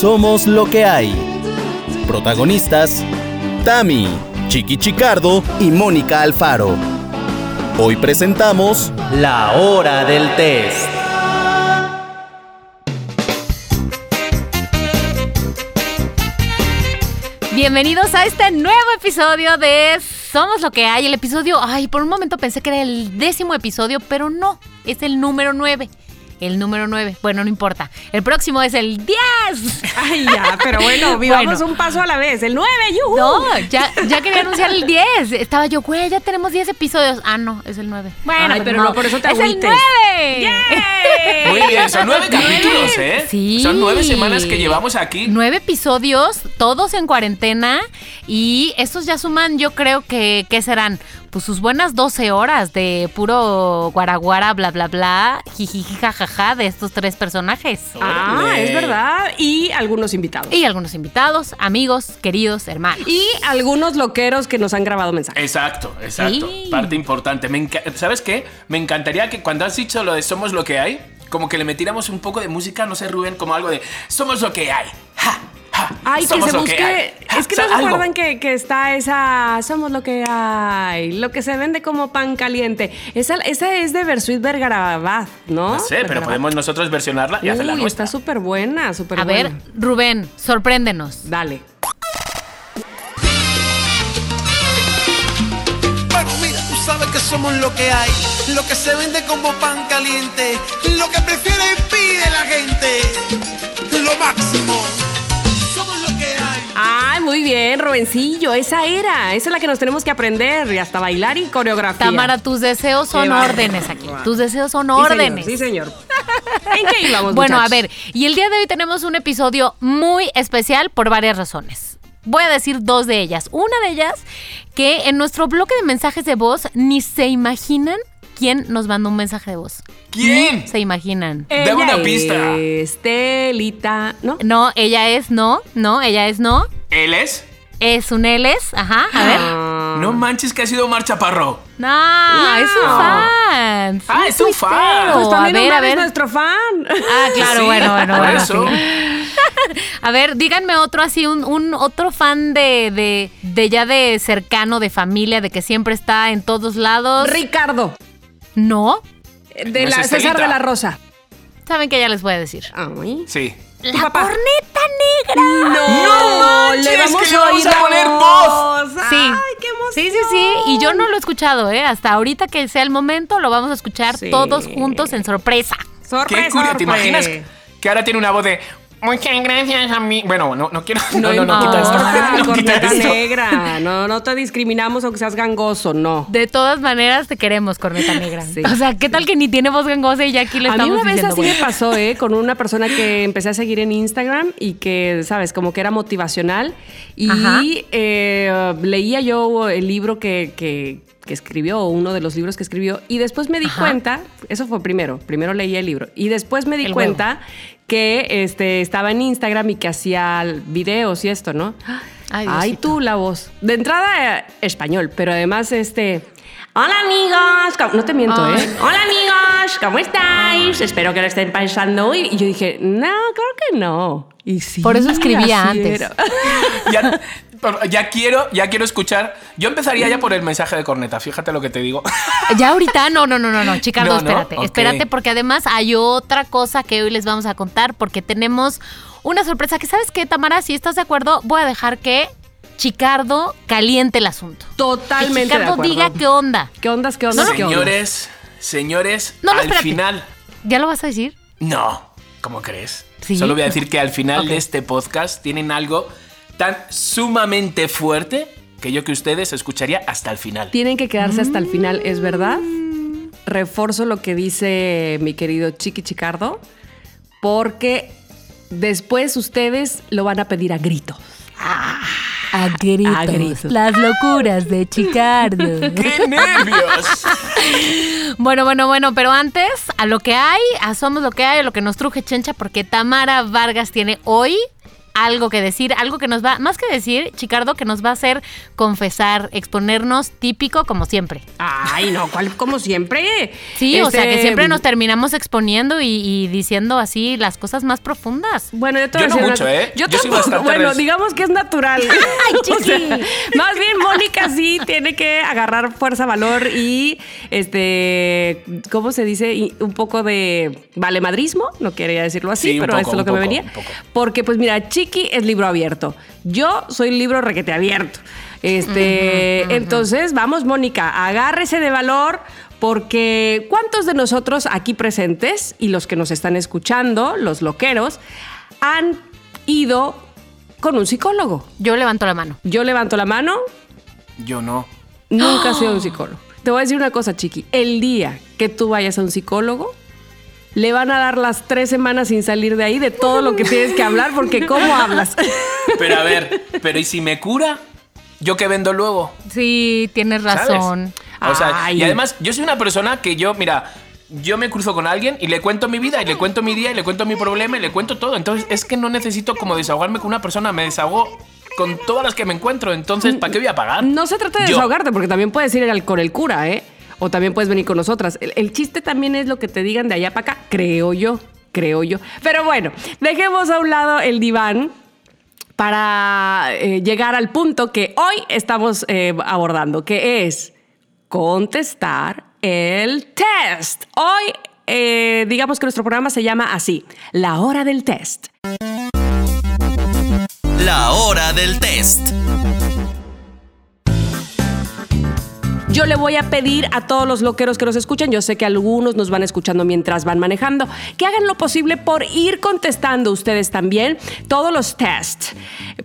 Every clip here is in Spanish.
Somos lo que hay. Protagonistas: Tami, Chiqui Chicardo y Mónica Alfaro. Hoy presentamos La Hora del Test. Bienvenidos a este nuevo episodio de Somos lo que hay. El episodio, ay, por un momento pensé que era el décimo episodio, pero no, es el número nueve el número 9. Bueno, no importa. El próximo es el 10. Ay, ya, pero bueno, vivamos un paso a la vez. El 9, yuhu. No, ya, ya quería anunciar el 10. Estaba yo, güey, ya tenemos 10 episodios. Ah, no, es el 9. Bueno, pero no, por eso te ¡Es el 9! Muy bien, son 9 capítulos, ¿eh? Sí. Son 9 semanas que llevamos aquí. 9 episodios, todos en cuarentena. Y estos ya suman, yo creo que, ¿qué serán? Pues sus buenas 12 horas de puro guaraguara, bla, bla, bla, jijiji, jajaja, de estos tres personajes. Ah, es verdad. Y algunos invitados. Y algunos invitados, amigos, queridos, hermanos. Y algunos loqueros que nos han grabado mensajes. Exacto, exacto. Sí. Parte importante. Me ¿Sabes qué? Me encantaría que cuando has dicho lo de somos lo que hay, como que le metiéramos un poco de música, no sé, Rubén, como algo de somos lo que hay. Ja, Ay, que se busque. es que no se algo. acuerdan que, que está esa. Somos lo que hay. Lo que se vende como pan caliente. Esa, esa es de Versuit Vergarabat, ¿no? No sé, pero podemos nosotros versionarla y hacerla Uy, nuestra. está súper buena, súper A buena. ver, Rubén, sorpréndenos. Dale. Bueno, mira, tú sabes que somos lo que hay, lo que se vende como pan caliente, lo que prefiere y pide la gente, lo máximo. Ay, muy bien, Robencillo. Esa era. Esa es la que nos tenemos que aprender y hasta bailar y coreografía. Tamara, tus deseos son órdenes aquí. Tus deseos son Sí, señor, órdenes. Sí, señor. ¿En qué íbamos, Bueno, a ver, y el día de hoy tenemos un episodio muy especial por varias razones. Voy a decir dos de ellas. Una de ellas, que en nuestro bloque de mensajes de voz ni se imaginan quién nos mandó un mensaje de voz. ¿Quién? Se imaginan. Dame una pista. es Telita, ¿no? No, ella es no, no, ella es no. ¿Él es? Es un Eles, ajá, a ver. Ah. No manches que ha sido Omar Chaparro. No, es un fan. Ah, es un fan. Pues a también ver, Omar a ver. es nuestro fan. Ah, claro, Sí, bueno, bueno, por bueno. eso. A ver, díganme otro así, un, un otro fan de, de, de ya de cercano, de familia, de que siempre está en todos lados. Ricardo, No, de No es la César de la Rosa. saben que ya les voy a decir. Ay. Sí. La papá. corneta negra. No, manches, le vamos que le vamos a poner voz. Sí. Ay, qué emoción. Sí, sí, sí. Y yo no lo he escuchado, ¿eh? Hasta ahorita que sea el momento, lo vamos a escuchar Sí. todos juntos en sorpresa. Sorpresa. Qué curioso. ¿Te imaginas que ahora tiene una voz de muchas gracias a mí? Bueno, no, no quiero. No, no, no, quita esto. importa, No, quita corneta esto. negra. No, no te discriminamos aunque seas gangoso, no. De todas maneras, te queremos, corneta negra. Sí. O sea, ¿qué tal que ni tiene voz gangosa y ya aquí le A mí estamos una vez diciendo, así bueno. me pasó, ¿eh? Con una persona que empecé a seguir en Instagram y que, ¿sabes? Como que era motivacional. Y eh, leía yo el libro que, que- que escribió, uno de los libros que escribió, y después me di Ajá. cuenta, eso fue primero, primero leí el libro, y después me di El cuenta que este, estaba en Instagram y que hacía videos y esto, ¿no? Ay, tú la voz. De entrada, eh, español, pero además este... Hola amigos, ¿cómo- no te miento, Ay. ¿eh? Hola amigos, ¿cómo estáis? Espero que lo estén pensando hoy. Y yo dije, no, claro que no. Y sí, Por eso escribía antes. Ya, quiero, ya quiero escuchar. Yo empezaría ya por el mensaje de corneta. Fíjate lo que te digo. Ya ahorita, no, no, no, no, no, Chicardo, No, no, espérate, espérate, porque además hay otra cosa que hoy les vamos a contar, porque tenemos una sorpresa que, ¿sabes qué, Tamara? Si estás de acuerdo, voy a dejar que Chicardo caliente el asunto. Totalmente Que de Chicardo acuerdo. diga qué onda. ¿Qué ondas, qué ondas, qué ondas? señores, señores, No, no, al espérate. final. ¿Ya lo vas a decir? No, ¿cómo crees? Sí. Solo voy a decir que al final de este podcast tienen algo tan sumamente fuerte que yo que ustedes escucharía hasta el final. Tienen que quedarse hasta el final, ¿es verdad? Mm. Reforzo lo que dice mi querido Chiqui Chicardo, porque después ustedes lo van a pedir a grito. A gritos. A gritos. Las locuras de Chicardo. ¡Qué nervios! Bueno, bueno, bueno, pero antes, a lo que hay, a somos lo que hay, a lo que nos truje Chencha, porque Tamara Vargas tiene hoy algo que decir, algo que nos va, más que decir, Chicardo, que nos va a hacer confesar, exponernos típico como siempre. Ay, no, ¿cuál? Como siempre. Sí, o sea, que Este, siempre nos terminamos exponiendo y, y diciendo así las cosas más profundas. Bueno, yo te Yo voy a no mucho, una- ¿eh? Yo, Yo tampoco. Bueno, res- digamos que es natural. Ay, O sea, más bien Mónica sí tiene que agarrar fuerza, valor y este, ¿cómo se dice? Y un poco de valemadrismo, no quería decirlo así, Sí, pero poco, esto es lo que me venía. Porque pues mira, Chiqui es libro abierto. Yo soy libro requete abierto. Este, entonces, vamos, Mónica, agárrese de valor. Porque ¿cuántos de nosotros aquí presentes y los que nos están escuchando, los loqueros, han ido con un psicólogo? Yo levanto la mano. Yo levanto la mano, Yo no. nunca he sido un psicólogo. Te voy a decir una cosa, Chiqui. El día que tú vayas a un psicólogo, le van a dar las tres semanas sin salir de ahí de todo lo que tienes que hablar, porque ¿cómo hablas? Pero a ver, pero ¿y si me cura? ¿Yo qué vendo luego? Sí, tienes ¿Sabes? razón. O sea, Ay. y además, yo soy una persona que yo, mira, yo me cruzo con alguien y le cuento mi vida, y le cuento mi día, y le cuento mi problema, y le cuento todo. Entonces, es que no necesito como desahogarme con una persona, me desahogo con todas las que me encuentro. Entonces, ¿para qué voy a pagar? No se trata de Yo. desahogarte, porque también puedes ir al- con el cura, ¿eh? O también puedes venir con nosotras. El, chiste también es lo que te digan de allá para acá, creo yo, creo yo. Pero bueno, dejemos a un lado el diván para eh, llegar al punto que hoy estamos eh, abordando, que es contestar el test. Hoy, eh, digamos que nuestro programa se llama así, la hora del test. La hora del test. Yo le voy a pedir a todos los loqueros que nos escuchan, yo sé que algunos nos van escuchando mientras van manejando, que hagan lo posible por ir contestando ustedes también todos los tests,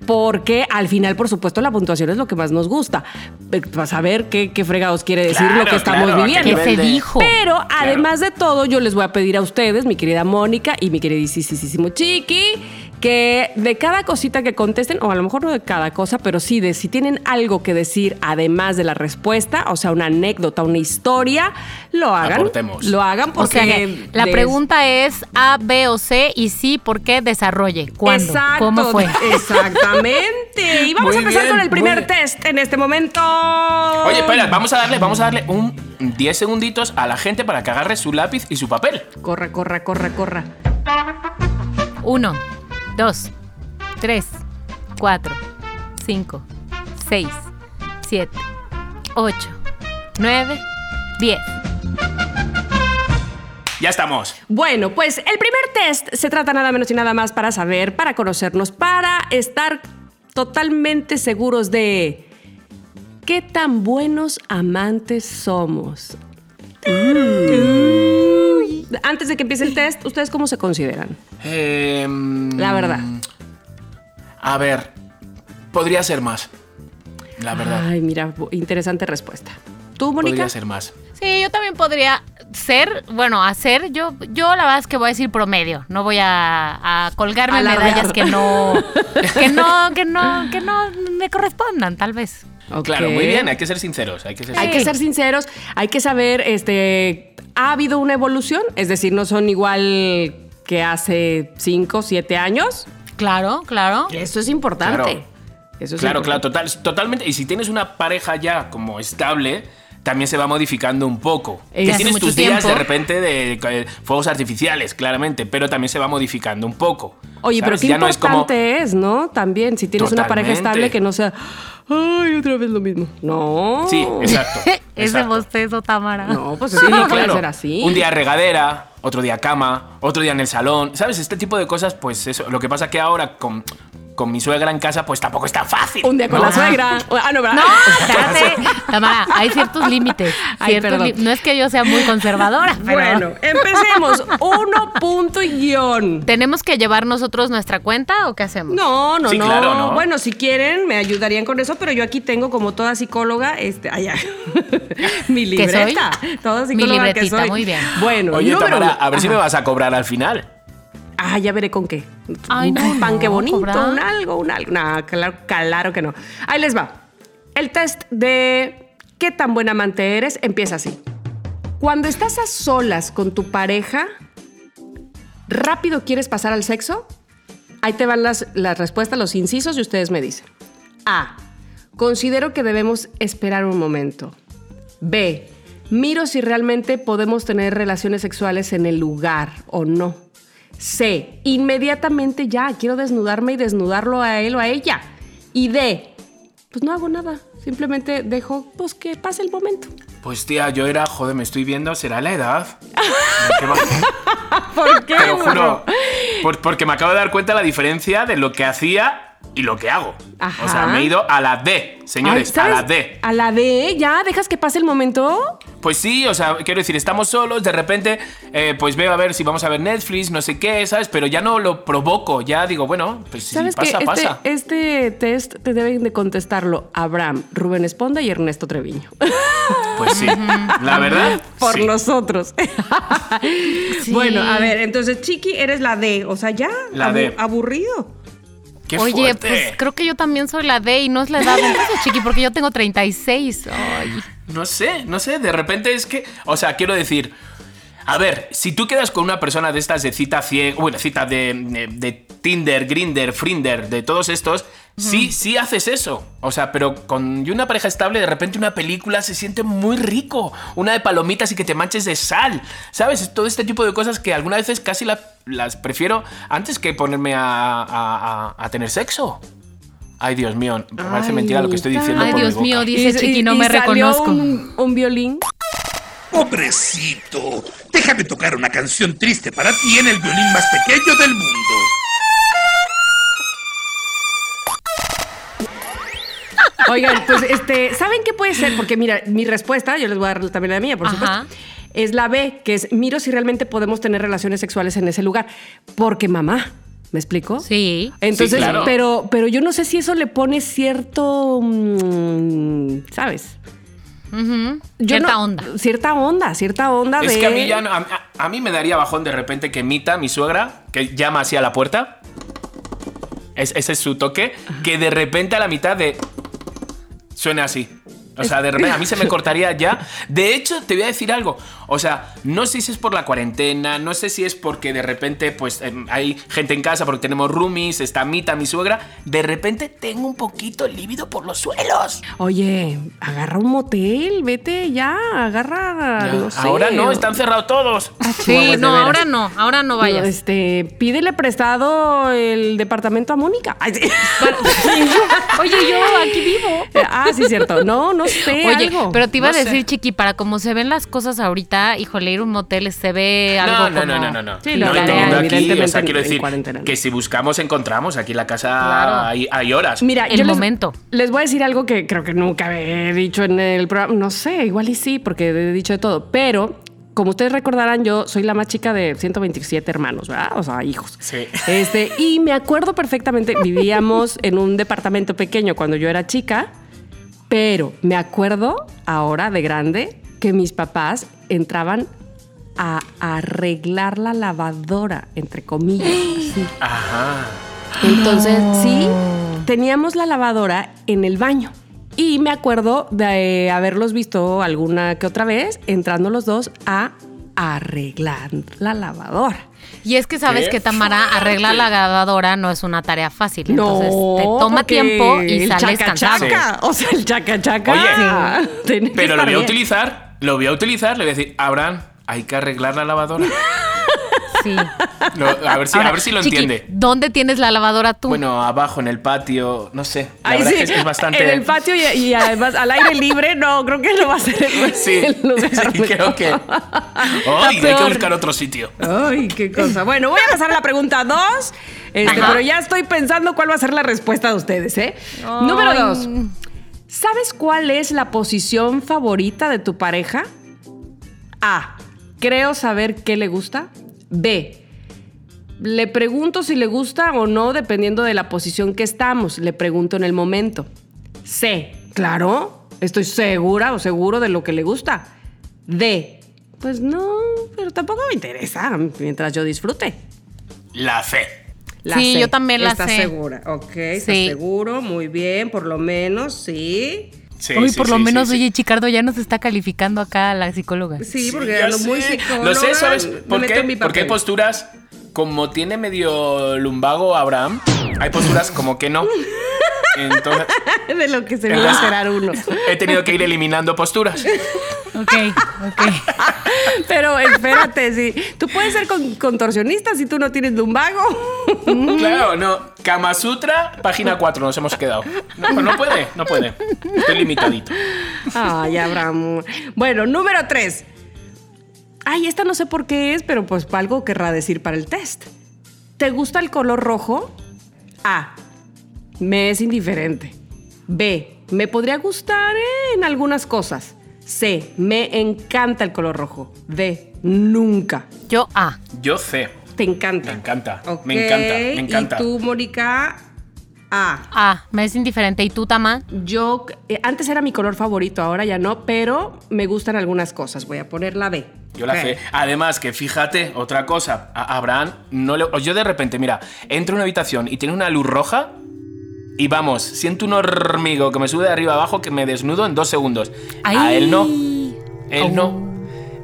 porque al final, por supuesto, la puntuación es lo que más nos gusta, eh, para saber qué, qué fregados quiere decir Claro, lo que estamos claro, ¿a qué viviendo. ¿Qué nivel se dijo? Pero además de todo, yo les voy a pedir a ustedes, mi querida Mónica y mi queridísimo Chiqui, que de cada cosita que contesten, o a lo mejor no de cada cosa, pero sí de si tienen algo que decir además de la respuesta, o sea, una anécdota, una historia, lo hagan. Aportemos. Lo hagan O porque... sea que la des- pregunta es A, B o C y sí, ¿por qué desarrolle? ¿Cuándo? Exacto, ¿Cómo fue? Exactamente. Y vamos Muy a empezar bien, con el primer test en este momento. Oye, espera, vamos a darle, vamos a darle un 10 segunditos a la gente para que agarre su lápiz y su papel. Corre, corre, corre, corre. Uno, dos, tres, cuatro, cinco, seis, siete, ocho, nueve, diez. Ya estamos. Bueno, pues el primer test se trata nada menos y nada más para saber, para conocernos, para estar totalmente seguros de qué tan buenos amantes somos. Uy. Antes de que empiece el test, ¿ustedes cómo se consideran? Em, La verdad. A ver, podría ser más. La verdad. Ay, mira, bu- interesante respuesta. ¿Tú, Mónica? Podría ser más. Sí, yo también podría ser, bueno, hacer, yo, yo la verdad es que voy a decir promedio, no voy a, a colgarme medallas que no, que no, que no, que no me correspondan, tal vez. Ok. Claro, muy bien, hay que ser sinceros. Hay que ser Hay que Sí. ser sinceros, hay que saber, este, ¿ha habido una evolución? Es decir, no son igual que hace 5, 7 años. Claro, claro. Eso es importante. Claro. Eso es Claro, claro, importante. total, totalmente. Y si tienes una pareja ya como estable, también se va modificando un poco. Eh, Que tienes tus días tiempo. de repente de eh, fuegos artificiales, claramente, pero también se va modificando un poco. Oye, pero ¿sabes? qué Ya no es importante como- es, ¿no? También, si tienes una pareja Totalmente. estable que no sea, ay, otra vez lo mismo. No. Sí, exacto. Ese bostezo, Tamara. No, pues Sí, eso no puede claro. ser así. Un día regadera, otro día cama, otro día en el salón. ¿Sabes? Este tipo de cosas, pues eso. Lo que pasa que ahora con, con mi suegra en casa, pues tampoco es tan fácil. Un día con ¿no? la suegra. Ah, no, ¿verdad? No, espérate. Tamara, hay ciertos límites. Ay, ciertos li- no es que yo sea muy conservadora, pero Bueno, empecemos. Uno punto y guion. ¿tenemos que llevar nosotros nuestra cuenta o qué hacemos? No, no, Sí, no. claro, ¿no? Bueno, si quieren, me ayudarían con eso, pero yo aquí tengo como toda psicóloga, este, allá, mi ¿Qué soy? libreta. Toda Mi psicóloga que libretita, soy. muy bien. Bueno, Oye, número Tamara, uno. a ver si me vas a cobrar al final. Ah, ya veré con qué. Ay, no, un pan que bonito, ¿cobrar? un algo, un algo. No, claro, claro que no. Ahí les va. El test de qué tan buen amante eres empieza así. Cuando estás a solas con tu pareja, ¿rápido quieres pasar al sexo? Ahí te van las, las respuestas, los incisos y ustedes me dicen. A. Considero que debemos esperar un momento. B. Miro si realmente podemos tener relaciones sexuales en el lugar o no. C. Inmediatamente ya, quiero desnudarme y desnudarlo a él o a ella. Y D. Pues no hago nada. Simplemente dejo pues, que pase el momento. Pues tía, yo era, joder, me estoy viendo, será la edad. ¿Qué va- ¿Por qué? Te lo juro. Por- porque me acabo de dar cuenta la diferencia de lo que hacía y lo que hago. Ajá. O sea, me he ido a la D, señores, Ay, a la. D. A la D, ya, dejas que pase el momento. Pues sí, o sea, quiero decir, estamos solos, de repente, eh, pues veo a ver si vamos a ver Netflix, no sé qué, ¿sabes? Pero ya no lo provoco, ya digo, bueno, pues ¿Sabes pasa, que este, pasa. este test te deben de contestarlo Abraham, Rubén Esponda y Ernesto Treviño. Pues sí, la verdad. Por sí. nosotros. Bueno, a ver, entonces Chiqui eres la D, o sea, ya La D. aburrido. Qué Oye, fuerte. pues creo que yo también soy la D y no es la edad entonces, chiqui, porque yo tengo 36. Ay. No sé, no sé, de repente es que, o sea, quiero decir, a ver, si tú quedas con una persona de estas de cita ciega, bueno, cita de, de- de Tinder, Grinder, Frinder, de todos estos, sí, sí haces eso. O sea, pero con una pareja estable, de repente una película se siente muy rico. Una de palomitas y que te manches de sal. ¿Sabes? Todo este tipo de cosas que algunas veces casi la- las prefiero antes que ponerme a, a- a- a tener sexo. Ay, Dios mío, me parece Ay, mentira lo que estoy diciendo. Ay, por mi Dios boca. mío, dice Chiqui, no me reconozco. Un, un violín. Pobrecito, déjame tocar una canción triste para ti en el violín más pequeño del mundo. Oigan, pues este, ¿saben qué puede ser? Porque mira, mi respuesta, yo les voy a dar también la mía, por Ajá. supuesto. Es la B, que es miro si realmente podemos tener relaciones sexuales en ese lugar. Porque mamá, ¿me explico? Sí. Entonces, Sí, claro. pero, pero yo no sé si eso le pone cierto, mm, ¿sabes? Cierta no- onda. Cierta onda, cierta onda Es de... que a mí ya no- a, mí me daría bajón de repente que Mita, mi suegra, que llama así a la puerta, es- ese es su toque, que de repente a la mitad de suene así. O sea, de repente a mí se me cortaría ya. De hecho, te voy a decir algo. O sea, no sé si es por la cuarentena, no sé si es porque de repente pues em, hay gente en casa porque tenemos roomies, está Mita, mi suegra. De repente tengo un poquito lívido por los suelos. Oye, agarra un motel, vete ya, agarra, no sé. Ahora no, están cerrados todos. Sí, Chihuahuas, de no, ahora no, ahora no No, vayas. este, pídele prestado el departamento a Mónica. Ay, sí. Oye, yo aquí vivo. ah, sí, cierto. No, no sé. Oye, algo. pero te iba No a sé. decir, Chiqui, para como se ven las cosas ahorita, híjole, ir a un motel se ve algo No, no, como... no, no, no, no. Sí, no, no, y teniendo aquí, o sea, quiero decir que si buscamos encontramos. Aquí en la casa Claro. hay, hay horas. Mira, El yo les- momento. Les, voy a decir algo que creo que nunca he dicho en el programa. No sé, igual y sí, porque he dicho de todo. Pero, como ustedes recordarán, yo soy la más chica de 127 hermanos, ¿verdad? O sea, hijos. Sí. Este, y me acuerdo perfectamente, vivíamos en un departamento pequeño cuando yo era chica, pero me acuerdo ahora de grande que mis papás entraban a arreglar la lavadora, entre comillas. así. Ajá. Entonces, sí, teníamos la lavadora en el baño. Y me acuerdo de haberlos visto alguna que otra vez entrando los dos a arreglar la lavadora. Y es que sabes ¡Qué que Tamara fuerte! arreglar la lavadora no es una tarea fácil. No, Entonces te toma tiempo y el sales chaca, cansado. chaca, O sea, el chaca chaca. Oye, Pero lo voy a utilizar, lo voy a utilizar, le voy a decir, Abraham, hay que arreglar la lavadora. Sí. A, ver si, a ver si lo Chiqui, entiende. ¿Dónde tienes la lavadora tú? Bueno, abajo en el patio, no sé. La Ay, verdad sí, es que es bastante. En el patio y, y además al aire libre, no, creo que no va a ser el, Sí, el lugar. sí, creo que. Ay, hay que buscar otro sitio. Ay, qué cosa. Bueno, voy a pasar a la pregunta dos. Este, pero ya estoy pensando cuál va a ser la respuesta de ustedes, ¿eh? Ay. Número dos. ¿Sabes cuál es la posición favorita de tu pareja? A. Creo saber qué le gusta. B. Le pregunto si le gusta o no dependiendo de la posición que estamos. Le pregunto en el momento. C. Claro, estoy segura o seguro de lo que le gusta. D. Pues no, pero tampoco me interesa mientras yo disfrute. La Sí, yo también la ¿Estás sé. segura? Ok, ¿estás Sí. seguro? Muy bien, por lo menos, sí. Sí, sí, por lo sí, menos, oye, Chicardo ya nos está calificando acá la psicóloga. Sí, Sí, porque ya ando muy psicóloga. Lo sé, ¿sabes por qué? Porque hay posturas como tiene medio lumbago Abraham, hay posturas como que no. Entonces, De lo que se viene a esperar uno. he tenido que ir eliminando posturas. Ok, ok. Pero espérate, sí. Tú puedes ser con- contorsionista si tú no tienes lumbago. Claro, no. Kama Sutra, página 4, nos hemos quedado. No, no puede, no puede. Estoy limitadito. Ay, Abraham. Bueno, número tres. Ay, esta no sé por qué es, pero pues algo querrá decir para el test. ¿Te gusta el color rojo? A. Me es indiferente. B. Me podría gustar en algunas cosas. C. Me encanta el color rojo. D. Nunca. Yo A. Yo sé. Te encanta. Me encanta, me encanta, me encanta. Y tú, Mónica, A. A. Me es indiferente. ¿Y tú, Tama? Yo, eh, antes era mi color favorito, ahora ya no, pero me gustan algunas cosas. Voy a poner la B. Yo la Ok. sé. Además, que fíjate, otra cosa. A Abraham, no le, yo de repente, mira, entro en una habitación y tiene una luz roja. Y vamos, siento un hormigo que me sube de arriba abajo que me desnudo en dos segundos. A Ay. él no. Él Oh. no.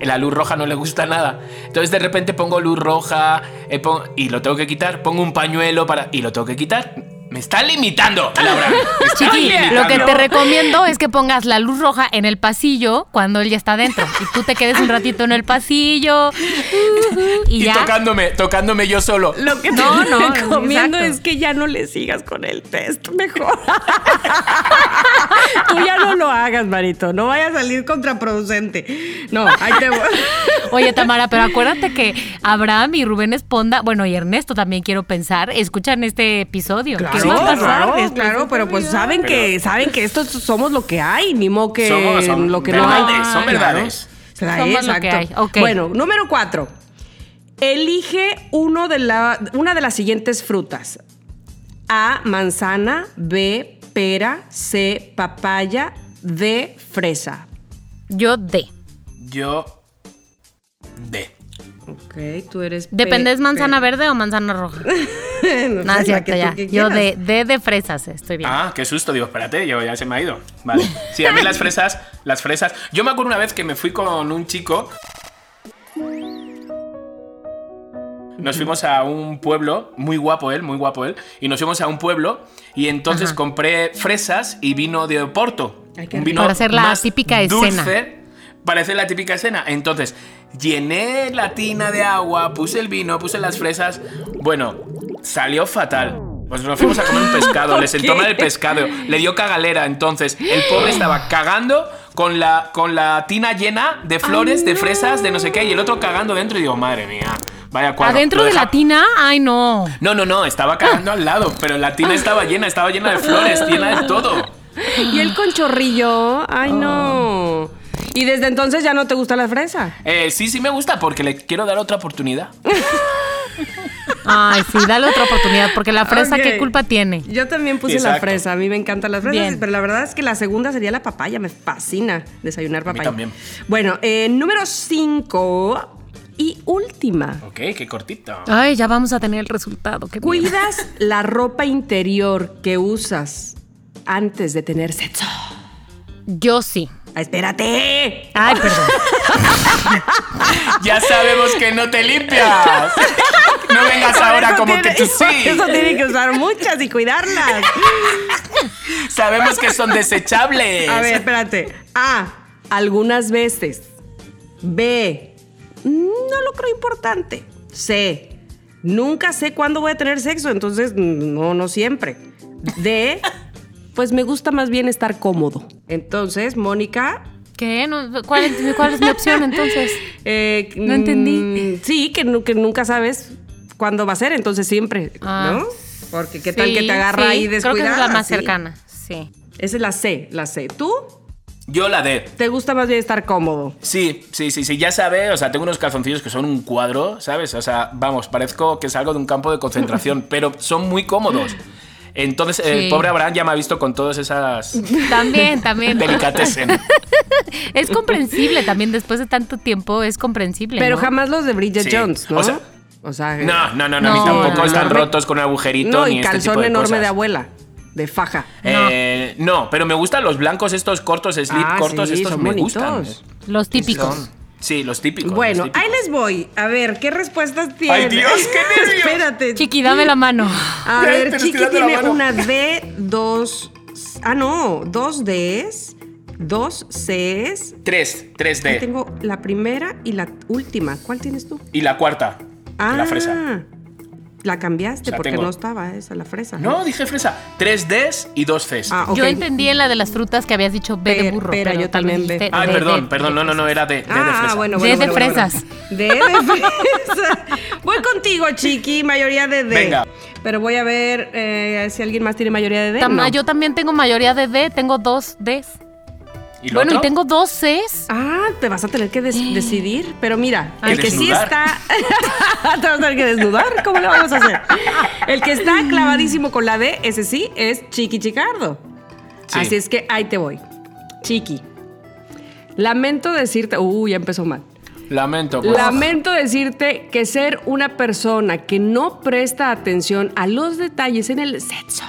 La luz roja no le gusta nada. Entonces de repente pongo luz roja eh, pon- y lo tengo que quitar. Pongo un pañuelo para y lo tengo que quitar. Me está limitando. Me está Chiqui, lo que te recomiendo es que pongas la luz roja en el pasillo cuando él ya está dentro. Y tú te quedes un ratito en el pasillo. Y, Y ya. tocándome, tocándome yo solo. Lo que te No, no, recomiendo exacto. es que ya no le sigas con el test, mejor. Tú ya no lo hagas, Marito. No vaya a salir contraproducente. No, ahí te voy. Oye, Tamara, pero acuérdate que Abraham y Rubén Esponda, bueno, y Ernesto también quiero pensar, escuchan este episodio. ¿Qué Claro, va a pasar claro, claro, pero pues saben que saben que estos somos lo que hay, ni modo que Somos- son lo que no hay. son Claro. verdades. Trae, Somos lo que exacto. hay. Bueno, número cuatro. Elige uno de la, una de las siguientes frutas. A, manzana. B, pera. C, papaya. D, fresa. Yo D. Yo. D. Ok, tú eres... Depende, pe- ¿es manzana pe- verde o manzana roja? No es la cierto, ya. que Yo quieras. D, D de fresas, estoy bien. Ah, qué susto. Digo, espérate, yo ya se me ha ido. Vale. Sí, a mí las fresas, las fresas. Yo me acuerdo una vez que me fui con un chico. Nos fuimos a un pueblo, muy guapo él, muy guapo él, y nos fuimos a un pueblo y entonces Ajá. compré fresas y vino de Oporto. Un vino Para hacer la más típica dulce, escena. Para hacer la típica escena. Entonces, llené la tina de agua, puse el vino, puse las fresas. Bueno, salió fatal. Pues nos fuimos a comer un pescado, le sentó mal el pescado, le dio cagalera. Entonces, el pobre estaba cagando con la, con la tina llena de flores, de fresas, de no sé qué, y el otro cagando dentro. Y digo, madre mía, vaya cuadro. ¿Adentro de la tina? Ay, no. No, no, no, estaba cagando al lado, pero la tina estaba llena, estaba llena de flores, llena de todo. Y el conchorrillo, ay Oh. no. Y desde entonces ya no te gusta la fresa. Eh, sí, sí me gusta porque le quiero dar otra oportunidad. Ay, sí, dale otra oportunidad, porque la fresa. ¿qué culpa tiene? Yo también puse la fresa. A mí me encantan las fresas, Bien. pero la verdad es que la segunda sería la papaya. Me fascina desayunar A mí papaya. también. Bueno, eh, número 5 y última. Ok, qué cortito. Ay, ya vamos a tener el resultado. Qué miedo. ¿Cuidas la ropa interior que usas antes de tener sexo? Yo sí. Ah, espérate. Ay, perdón. Ya sabemos que no te limpias. No vengas Por ahora como tiene- que tú por sí. Eso tiene que usar muchas y cuidarlas. Sabemos que son desechables. A ver, espérate. A. Algunas veces. B. No lo creo importante. C. Nunca sé cuándo voy a tener sexo, entonces no, no siempre. D. Pues me gusta más bien estar cómodo. Entonces, Mónica. ¿Qué? No, ¿cuál, es, cuál es mi opción entonces? eh, No entendí. mm, Sí, que, nu- que nunca sabes cuándo va a ser, entonces siempre, Ah. ¿no? Porque qué tal que te agarra sí, ahí Creo que descuidada. es la más Sí. cercana. Sí. Esa es la C, la C. ¿Tú? Yo la D. ¿Te gusta más bien estar cómodo? Sí, sí, sí, sí, ya sabes, o sea, tengo unos calzoncillos que son un cuadro, ¿sabes? O sea, vamos, parezco que salgo de un campo de concentración, pero son muy cómodos. Entonces, el pobre Abraham ya me ha visto con todas esas También, también. delicatessen. Es comprensible también, después de tanto tiempo, es comprensible. Pero ¿no? jamás los de Bridget Sí. Jones, ¿no? O sea- O sea, No, no, no, no, No, ni tampoco no, están no. rotos con un agujerito No, ni y este calzón tipo de enorme cosas. de abuela, de faja. Eh, no, pero me gustan los blancos estos cortos, slip Ah, cortos, sí, estos son me bonitos. gustan. Los típicos. Son- Sí, los típicos. Bueno, los típicos. ahí les voy. A ver, ¿qué respuestas tienen? ¡Ay, Dios, qué nervios! Espérate. Chiqui, dame la mano. A Ya, ver, Chiqui tiene una D, dos. Ah, no, dos Ds, dos Cs. Tres, tres Ahí D. tengo la primera y la última. ¿Cuál tienes tú? Y la cuarta. Ah, La fresa. La cambiaste O sea, porque tengo- no estaba esa, la fresa. No, dije fresa. Tres Ds y dos Cs. Ah. Yo entendí en la de las frutas que habías dicho B de burro. pera, pero yo tal vez también B. Ay, perdón, de- perdón. No, no, no, era D. D de Ah, fresa. bueno, D de bueno, fresas. bueno. D de fresa. Voy contigo, Chiqui, mayoría de D. Venga. Pero voy a ver eh, si alguien más tiene mayoría de D. No. Yo también tengo mayoría de D, tengo dos Ds. ¿Y lo Bueno, otro? y tengo dos Cs. Ah, te vas a tener que des- decidir. Pero mira, ¿Que el que sí está. te vas a tener que desnudar. ¿Cómo le vamos a hacer? El que está clavadísimo con la D, ese sí, es Chiqui Chicardo. Sí. Así es que ahí te voy. Chiqui. Lamento decirte. Uy, ya empezó mal. Lamento. pues. Lamento decirte que ser una persona que no presta atención a los detalles en el sexo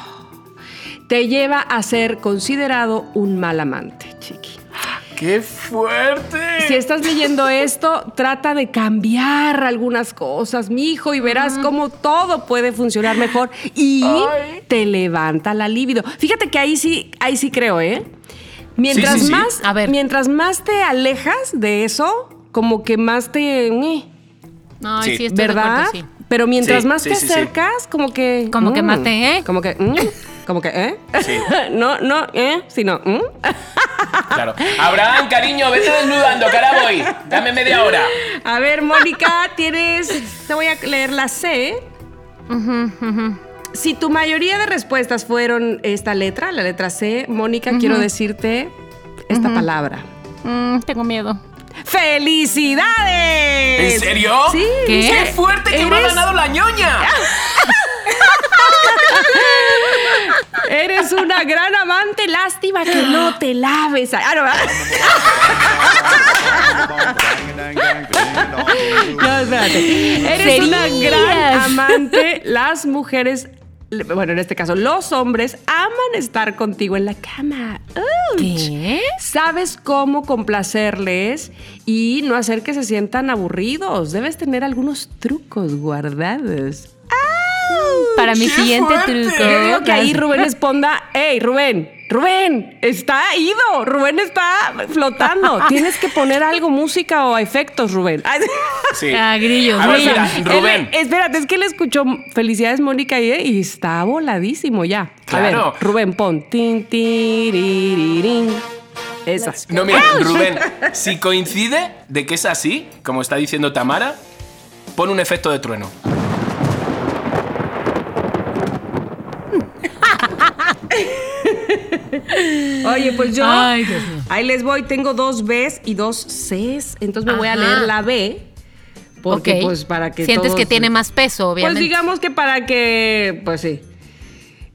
te lleva a ser considerado un mal amante. ¡Qué fuerte! Si estás leyendo esto, trata de cambiar algunas cosas, mijo, y verás cómo todo puede funcionar mejor y Ay. te levanta la libido. Fíjate que ahí sí, ahí sí creo, ¿eh? Mientras Sí, sí, sí. más, A ver. mientras más te alejas de eso, como que más te, eh, Ay, Sí. sí, estoy de ¿verdad? acuerdo, sí. Pero mientras Sí, más sí, te sí, sí. acercas, como que, Como que mm, mate, ¿eh? Como que, mm, como que, ¿eh? Sí. no, no, ¿eh? Sino, mm. Claro. Abraham, cariño, vete desnudando, que ahora voy. Dame media hora. A ver, Mónica, tienes. Te voy a leer la C. Si tu mayoría de respuestas fueron esta letra, la letra C, Mónica, quiero decirte esta palabra. Mm, tengo miedo. ¡Felicidades! ¿En serio? Sí. ¿Qué? ¡Qué fuerte que me ha Eres- ganado la ñoña! Eres una gran amante, lástima que no te laves. Ah, no. No, espérate. Eres una gran amante. Las mujeres, bueno, en este caso, los hombres aman estar contigo en la cama. Ouch. ¿Qué? Sabes cómo complacerles y no hacer que se sientan aburridos. Debes tener algunos trucos guardados. Para mi ¡Qué siguiente fuerte! truco. Yo digo que ahí Rubén responda, hey Rubén, Rubén, está ido, Rubén está flotando. Tienes que poner algo, música o efectos, Rubén. Sí. Ah, grillos, A ver, mira, Él- Rubén. espérate, es que él escuchó Felicidades Mónica y, y está voladísimo ya. A ver. Rubén, pon. Tin, tiririrín. Esa. No, mira, Rubén, si coincide de que es así, como está diciendo Tamara, pon un efecto de trueno. Oye, pues yo. Ay, Dios mío. Ahí les voy, tengo dos Bs y dos Cs. Entonces me voy a leer la B. Porque, pues, para que. Sientes todos- que tiene más peso, obviamente. Pues digamos que para que. Pues sí.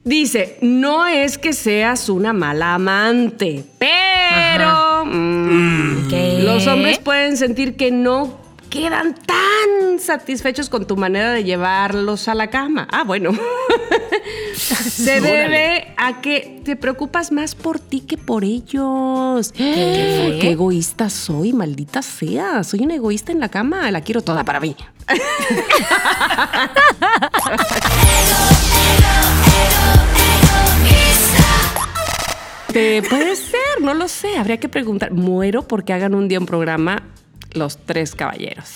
Dice, no es que seas una mala amante, pero. mm, ¿Qué? los hombres pueden sentir que no quedan tan satisfechos con tu manera de llevarlos a la cama. Ah, bueno. Se debe a que te preocupas más por ti que por ellos. ¿Qué? Qué egoísta soy, maldita sea. Soy una egoísta en la cama, la quiero toda para mí. Te puede ser, no lo sé. Habría que preguntar. Muero porque hagan un día un programa los tres caballeros.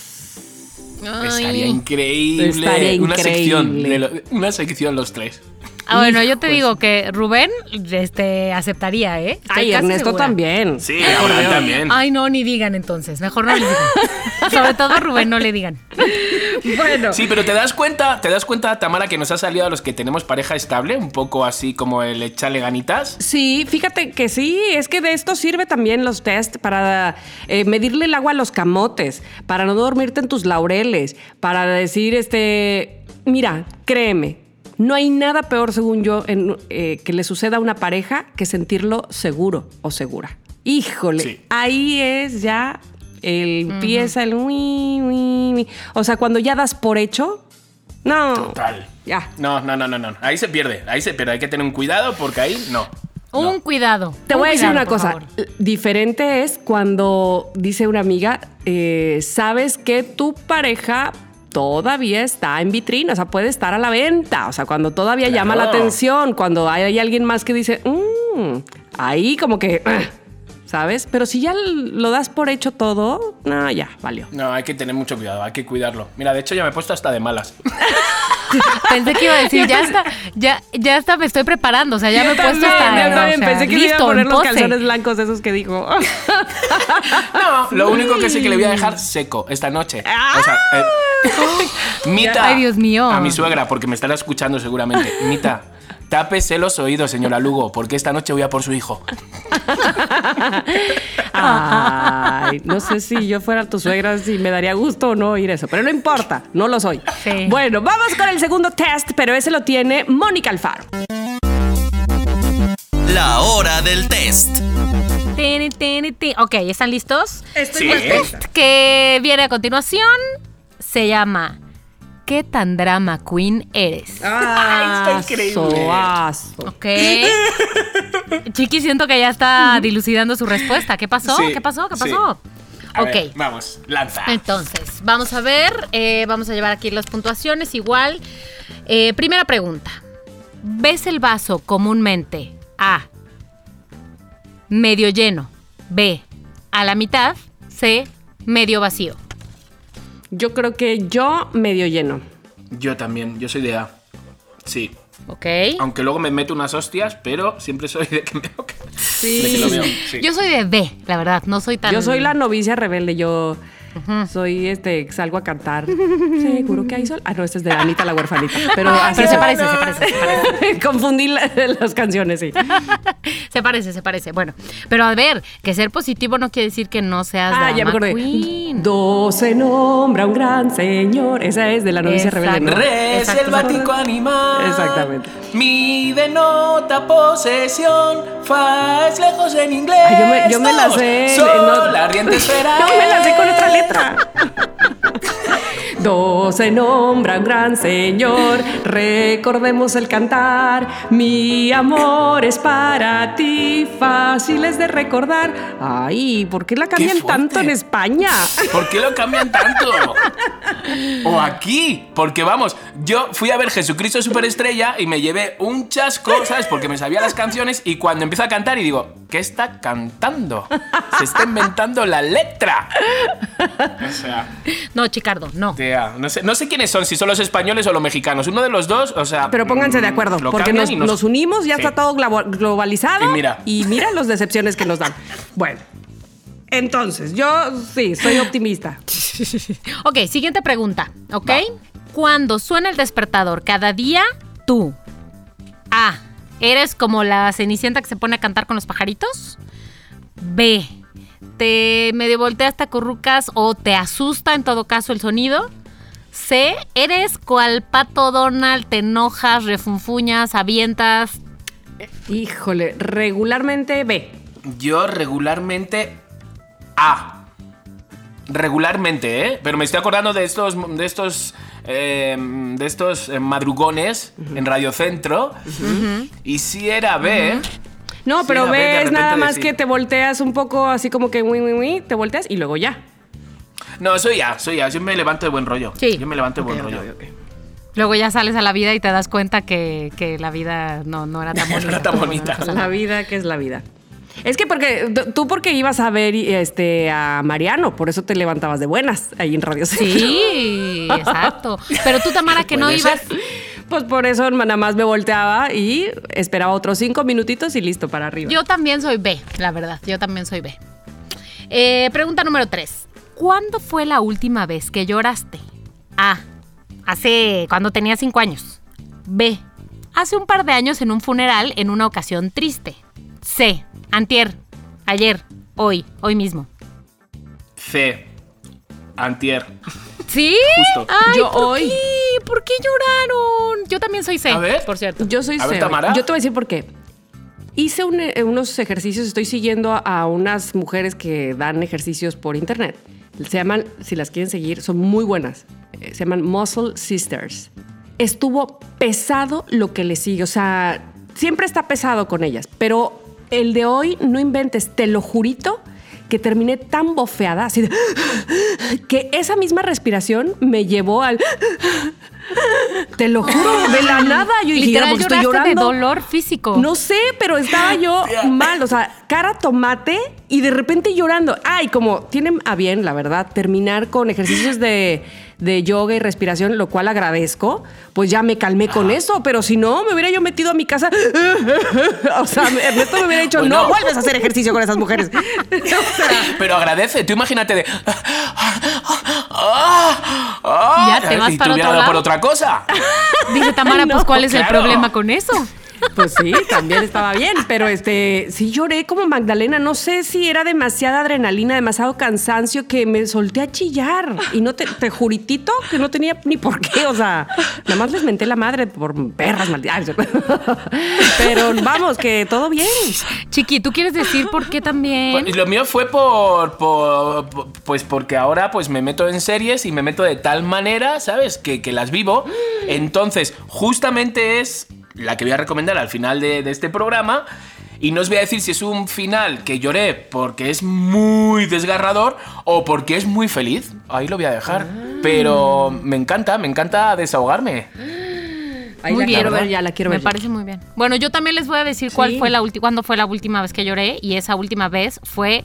Ay. Estaría increíble. Estaría Una sección, increíble. de lo- una sección los tres. Ah, bueno, yo te digo que Rubén este, aceptaría, ¿eh? Estoy Ay, casi Ernesto segura. también. Sí, Abraham también. Ay, no, ni digan entonces. Mejor no le digan. Sobre todo a Rubén, no le digan. Bueno, Sí, pero te das cuenta, te das cuenta, Tamara, que nos ha salido a los que tenemos pareja estable, un poco así como el echarle ganitas. Sí, fíjate que sí, es que de esto sirve también los test para eh, medirle el agua a los camotes, para no dormirte en tus laureles, para decir, este, mira, créeme, no hay nada peor, según yo, en, eh, que le suceda a una pareja que sentirlo seguro o segura. Híjole, Sí. ahí es ya, el, empieza el... ui, ui, ui. O sea, cuando ya das por hecho, no. Total. Ya. No, no, no, no, no. Ahí se pierde, ahí se pierde. Hay que tener un cuidado porque ahí no. Un cuidado. Te un voy a decir cuidado, una cosa. favor. Diferente es cuando dice una amiga, eh, sabes que tu pareja todavía está en vitrina, o sea, puede estar a la venta, o sea, cuando todavía Claro. llama la atención, cuando hay, hay alguien más que dice, "Mm", ahí como que, ¿sabes? Pero si ya lo das por hecho todo, no, ya, valió. No, hay que tener mucho cuidado, hay que cuidarlo. Mira, de hecho ya me he puesto hasta de malas. Pensé que iba a decir, ya está, ya, ya está, me estoy preparando. O sea, ya me he puesto hasta. Yo también o sea, pensé que le iba a listo, poner los calzones blancos esos que dijo. No, lo único que sé que le voy a dejar seco esta noche. O sea, eh, Mita. Ay, Dios mío. A mi suegra, porque me estará escuchando seguramente. Mita, tápese los oídos, señora Lugo, porque esta noche voy a por su hijo. Ay, no sé si yo fuera tu suegra, si me daría gusto o no oír eso, pero no importa, no lo soy. Sí. Bueno, vamos con el segundo test, pero ese lo tiene Mónica Alfaro. La hora del test. Tini, tini, tini. Ok, ¿están listos? Sí. El test que viene a continuación se llama ¿Qué tan drama queen eres? Ah, está increíble. soazo. Ok. Chiqui, siento que ya está dilucidando su respuesta. ¿Qué pasó? Sí, ¿Qué pasó? ¿Qué sí. pasó? A ok. ver, vamos, lanza. Entonces, vamos a ver, eh, vamos a llevar aquí las puntuaciones igual. Eh, primera pregunta. ¿Ves el vaso comúnmente A, medio lleno, B, a la mitad, C, medio vacío? Yo creo que yo medio lleno. Yo también, yo soy de A. Sí. ¿Ok? Aunque luego me meto unas hostias, pero siempre soy de que me lo, de que lo veo. Sí. Yo soy de B, la verdad, no soy tan... Yo soy la novicia rebelde, yo soy este, salgo a cantar. Seguro que hay sol. Ah, no, este es de Anita la huerfanita. Pero, así Pero se parece, se parece, se parece. Confundí la- las canciones, sí. Se parece, se parece. Bueno, pero a ver, que ser positivo no quiere decir que no seas Ah, ya me acordé. queen. Doce nombra un gran señor. Esa es de la novicia rebelde. ¿no? Re es Exacto, el bático animal. Exactamente. Mi denota posesión. Fa es lejos en inglés. Ay, yo me- yo me la sé, Sol, no- la riente esfera. No me la sé con otra letra. letra. Doce nombra un gran señor, recordemos el cantar. Mi amor es para ti, fáciles de recordar. Ay, ¿por qué la cambian tanto en España? ¿Por qué lo cambian tanto? O aquí, porque vamos, yo fui a ver Jesucristo Superestrella y me llevé un chasco, ¿sabes? Porque me sabía las canciones y cuando empiezo a cantar y digo, ¿qué está cantando? Se está inventando la letra. O sea, No, Chicardo, no. No sé, no sé quiénes son, si son los españoles o los mexicanos. Uno de los dos, o sea. Pero pónganse de acuerdo, porque nos, unimos, ya Sí. está todo globalizado. Y mira. Y mira las decepciones que nos dan. Bueno, entonces, yo sí, soy optimista. Ok, siguiente pregunta, ¿ok? Cuando suena el despertador cada día, tú. A. ¿Eres como la cenicienta que se pone a cantar con los pajaritos? B. ¿Te medio volteas, te acurrucas o te asusta en todo caso el sonido? C. ¿Eres cual pato Donald, te enojas, refunfuñas, avientas? Híjole, regularmente B. Yo regularmente A. Regularmente, ¿eh? Pero me estoy acordando de estos, de estos, eh, de estos eh, madrugones en Radio Centro. Y si era B. No, pero de ves nada más decir. que te volteas un poco así como que muy, muy, muy, te volteas y luego ya. No, soy A, soy A. Yo me levanto de buen rollo. Sí. Yo me levanto de buen rollo. Luego ya sales a la vida y te das cuenta que, que la vida no, no era tan bonita. era tan bonita. La vida que es la vida. Es que porque tú porque ibas a ver este a Mariano, por eso te levantabas de buenas ahí en Radio Centro. Sí, exacto. Pero tú, Tamara, que no ibas. ser. Pues por eso nada más me volteaba y esperaba otros cinco minutitos y listo para arriba. Yo también soy B, la verdad. Yo también soy B. Eh, pregunta número 3. ¿Cuándo fue la última vez que lloraste? A. Hace. cuando tenía 5 años. B. Hace un par de años en un funeral en una ocasión triste. C. Antier. Ayer. Hoy. Hoy mismo. C. Antier. ¿Sí? Justo. Ay, Yo ¿por hoy. qué? ¿Por qué lloraron? Yo también soy C, A ver. por cierto. Yo soy A ver, cero. Tamara. Yo te voy a decir por qué. Hice un- eh, unos ejercicios, estoy siguiendo a, a unas mujeres que dan ejercicios por internet. Se llaman, si las quieren seguir, son muy buenas. Eh, Se llaman Muscle Sisters. Estuvo pesado lo que les sigue, o sea, siempre está pesado con ellas, pero el de hoy, no inventes, te lo jurito que terminé tan bofeada, así de, que esa misma respiración me llevó al... Te lo juro, de la nada. Yo dije, Literal, "Ya, porque estoy lloraste de llorando. dolor físico. No sé, pero estaba yo mal, o sea, cara tomate y de repente llorando. Ay, como tienen a bien, la verdad, terminar con ejercicios de, de yoga y respiración, lo cual agradezco, pues ya me calmé con eso, pero si no, me hubiera yo metido a mi casa. o sea, Ernesto me hubiera dicho, Bueno. no vuelves a hacer ejercicio con esas mujeres. Pero agradece, tú imagínate de. Ya te vas y te para hubiera otro dado por lado. otra cosa. Dice Tamara, pues ¿cuál es el problema con eso? Pues sí, también estaba bien, pero este, sí lloré como Magdalena, no sé si era demasiada adrenalina, demasiado cansancio que me solté a chillar y no te, te juritito que no tenía ni por qué, o sea, nada más les menté la madre por perras malditas. Pero vamos, que todo bien. Chiqui, ¿tú quieres decir por qué también? Pues, lo mío fue por, por- por- Pues porque ahora pues me meto en series y me meto de tal manera, ¿sabes? Que, que las vivo. Entonces, justamente es la que voy a recomendar al final de, de este programa. Y no os voy a decir si es un final que lloré porque es muy desgarrador o porque es muy feliz. Ahí lo voy a dejar. Pero me encanta, me encanta desahogarme. Ahí Muy la bien. quiero ver ya, la quiero Me ver. ya. parece muy bien. Bueno, yo también les voy a decir cuál fue la última, cuándo fue la última vez que lloré y esa última vez fue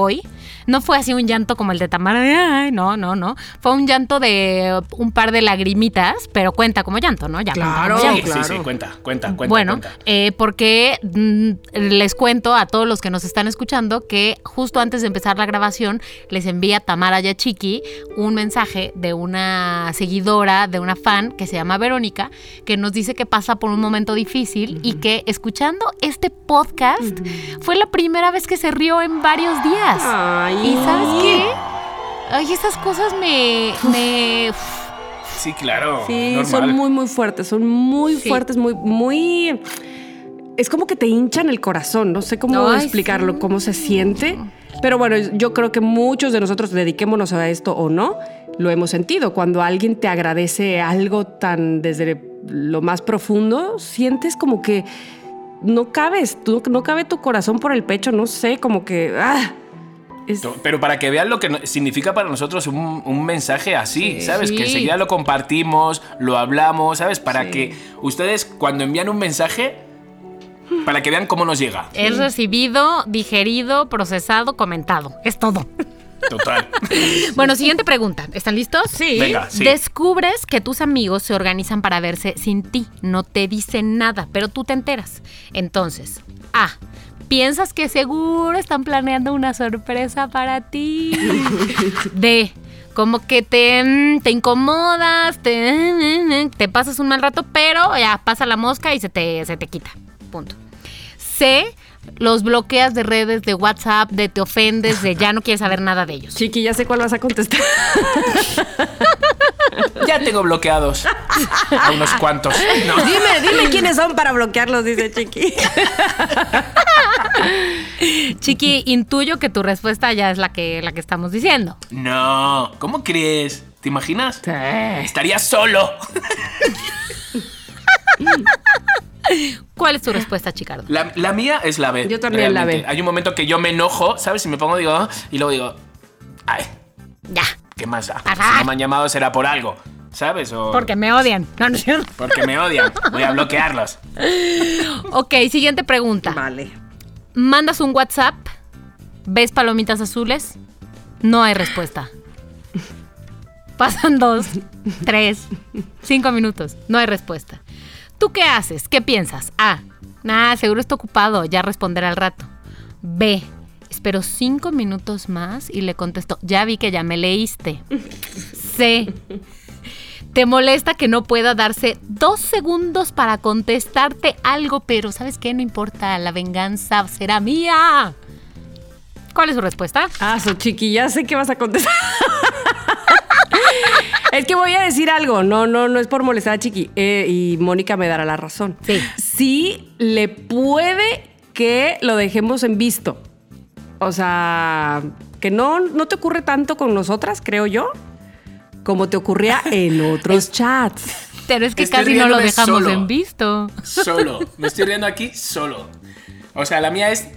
hoy. No fue así un llanto como el de Tamara, de, "Ay", no, no, no. Fue un llanto de un par de lagrimitas, pero cuenta como llanto, ¿no? Ya cuenta Claro, como Sí, llanto. sí, claro. sí, cuenta, cuenta, cuenta. bueno, cuenta. eh, porque mm, les cuento a todos los que nos están escuchando que justo antes de empezar la grabación les envía Tamara Yachiki un mensaje de una seguidora, de una fan que se llama Verónica, que nos dice que pasa por un momento difícil y que escuchando este podcast fue la primera vez que se rió en varios días. Ay. ¿Y sabes qué? Ay, esas cosas me... me Sí, claro. Sí, normal. son muy, muy fuertes, son muy Sí. fuertes, muy, muy... Es como que te hinchan el corazón, no sé cómo Ay, explicarlo, sí. cómo se siente. Pero bueno, yo creo que muchos de nosotros, dediquémonos a esto o no, lo hemos sentido. Cuando alguien te agradece algo tan desde lo más profundo, sientes como que no cabes, tú, no cabe tu corazón por el pecho, no sé, como que... ah, es- Pero para que vean lo que significa para nosotros un, un mensaje así, ¿sabes? Que enseguida lo compartimos, lo hablamos, ¿sabes? Para Sí. que ustedes cuando envían un mensaje, para que vean cómo nos llega. es recibido, digerido, procesado, comentado. Es todo. Total. Bueno, siguiente pregunta. ¿Están listos? Sí. Venga, sí. Descubres que tus amigos se organizan para verse sin ti. No te dicen nada, pero tú te enteras. Entonces, A. Piensas que seguro están planeando una sorpresa para ti. D. Como que te, mm, te incomodas, te, te pasas un mal rato, pero ya pasa la mosca y se te, se te quita. Punto. C. Los bloqueas de redes, de WhatsApp, de te ofendes, de ya no quieres saber nada de ellos. Chiqui, ya sé cuál vas a contestar. Ya tengo bloqueados a unos cuantos. No. dime, dime quiénes son para bloquearlos, dice Chiqui. Chiqui, intuyo que tu respuesta ya es la que, la que estamos diciendo. No, ¿cómo crees? ¿Te imaginas? Estaría solo. ¿Cuál es tu respuesta, Chicardo? La, la mía es la B. Yo también la realmente. B. Hay un momento que yo me enojo, ¿sabes? Y me pongo, digo, y luego digo, ay, Ya, ¿qué más da? Ajá. Si no me han llamado será por algo, ¿sabes? O porque me odian. No, no cierto. porque me odian. Voy a bloquearlos. Ok, siguiente pregunta. Vale. Mandas un WhatsApp, ves palomitas azules, no hay respuesta. Pasan dos, tres, cinco minutos, no hay respuesta. ¿Tú qué haces? ¿Qué piensas? A. Nah, seguro está ocupado, ya responderá al rato. B. Espero cinco minutos más y le contesto, ya vi que ya me leíste. C. Te molesta que no pueda darse dos segundos para contestarte algo, pero ¿sabes qué? No importa, la venganza será mía. ¿Cuál es su respuesta? Ah, so chiqui, ya sé que vas a contestar. es que voy a decir algo. No, no, no es por molestar a Chiqui. Eh, y Mónica me dará la razón. Sí. Sí le puede que lo dejemos en visto. O sea, que no, no te ocurre tanto con nosotras, creo yo, como te ocurría en otros chats. Pero es que Estoy casi no lo dejamos solo. en visto. Solo. Me estoy riendo aquí solo. O sea, la mía es.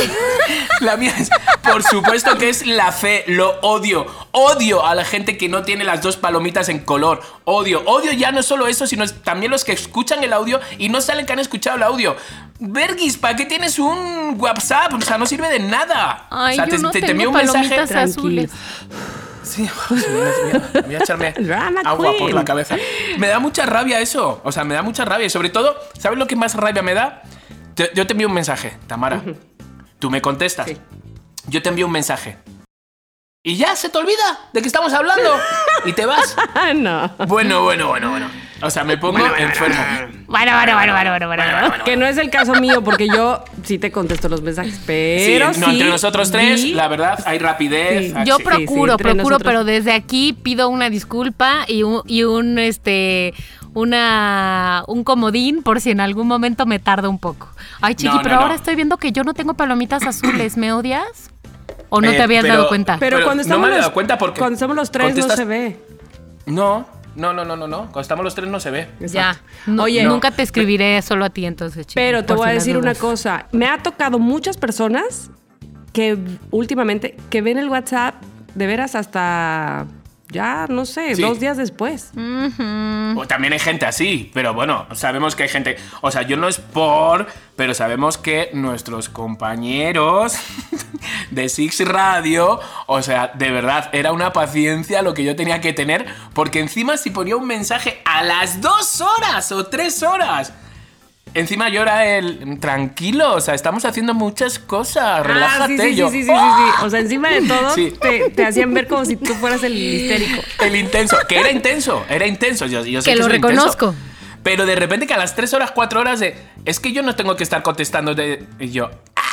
La mía es, por supuesto que es la fe, lo odio. Odio a la gente que no tiene las dos palomitas en color. Odio, odio ya no solo eso, sino también los que escuchan el audio y no salen que han escuchado el audio. Vergis, ¿para qué tienes un WhatsApp? O sea, no sirve de nada. Ay, o sea, yo no tengo envió palomitas Tranquilo. azules. Sí, voy a, voy a echarme agua por la cabeza. Me da mucha rabia eso. O sea, me da mucha rabia. Y sobre todo, ¿sabes lo que más rabia me da? Te- yo te envío un mensaje, Tamara. Tú me contestas. Sí. Yo te envío un mensaje. Y ya se te olvida de que estamos hablando. Y te vas. Ah, no. Bueno, bueno, bueno, bueno. O sea, me pongo enfermo. Bueno, bueno, bueno, bueno, bueno, bueno. Que no es el caso mío, porque yo sí te contesto los mensajes, Sí, pero sí. no, entre nosotros tres, vi- la verdad, hay rapidez. Sí. Yo sí. procuro, procuro, nosotros. pero desde aquí pido una disculpa y un, y un este una un comodín por si en algún momento me tarda un poco. Ay, chiqui, No, no, pero no. ahora estoy viendo que yo no tengo palomitas azules. ¿Me odias? ¿O no Eh, te habías pero- dado cuenta? Pero, Pero cuando no estamos me había los, dado cuenta porque cuando estamos los tres contestas- no se ve. No, no, no, no, no, no. Cuando estamos los tres no se ve. ya. No- Oye, nunca te escribiré solo a ti entonces, chiqui, Pero te voy a decir una cosa. Me ha tocado muchas personas que últimamente que ven el WhatsApp de veras hasta ya no sé Sí. dos días después. O también hay gente así, pero bueno, sabemos que hay gente. O sea, yo no es por, pero sabemos que nuestros compañeros de Six Radio, o sea, de verdad, era una paciencia lo que yo tenía que tener, porque encima si ponía un mensaje a las dos horas o tres horas. Encima yo era el tranquilo, o sea, estamos haciendo muchas cosas, relájate. Ah, sí, sí, yo, sí, sí, sí, sí, sí. O sea, encima de todo Sí. te, te hacían ver como si tú fueras el histérico. El intenso, que era intenso, era intenso. Yo, yo sé Que lo soy intenso. reconozco. pero de repente que a las 3 horas, 4 horas de. Es que yo no tengo que estar contestando de. Y yo. ¿por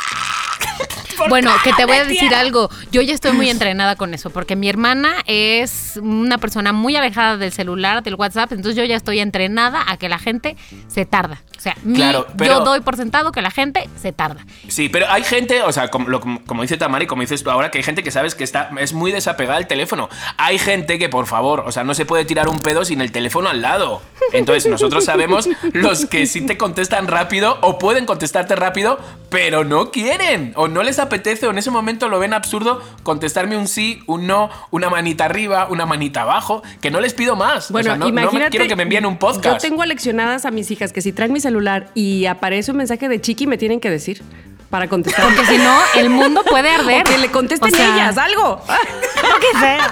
Bueno, que te voy a decir algo. Yo ya estoy muy entrenada con eso, porque mi hermana es una persona muy alejada del celular, del WhatsApp, entonces yo ya estoy entrenada a que la gente se tarda. O sea, mi- Claro, pero- yo doy por sentado que la gente se tarda. Sí, pero hay gente, o sea, como, lo- como dice Tamara y como dices tú ahora, que hay gente que sabes que está, es muy desapegada al teléfono. Hay gente que, por favor, o sea, no se puede tirar un pedo sin el teléfono al lado. Entonces, nosotros sabemos los que sí te contestan rápido o pueden contestarte rápido, pero no quieren o no les apetece o en ese momento lo ven absurdo contestarme un sí, un no, una manita arriba, una manita abajo, que no les pido más. Bueno, o sea, no, no me imagínate. quiero que me envíen un podcast. Yo tengo aleccionadas a mis hijas que si traen mi celular y aparece un mensaje de Chiqui, me tienen que decir para contestar. Porque si no, el mundo puede arder. O que le contesten O sea, ellas algo. qué feo.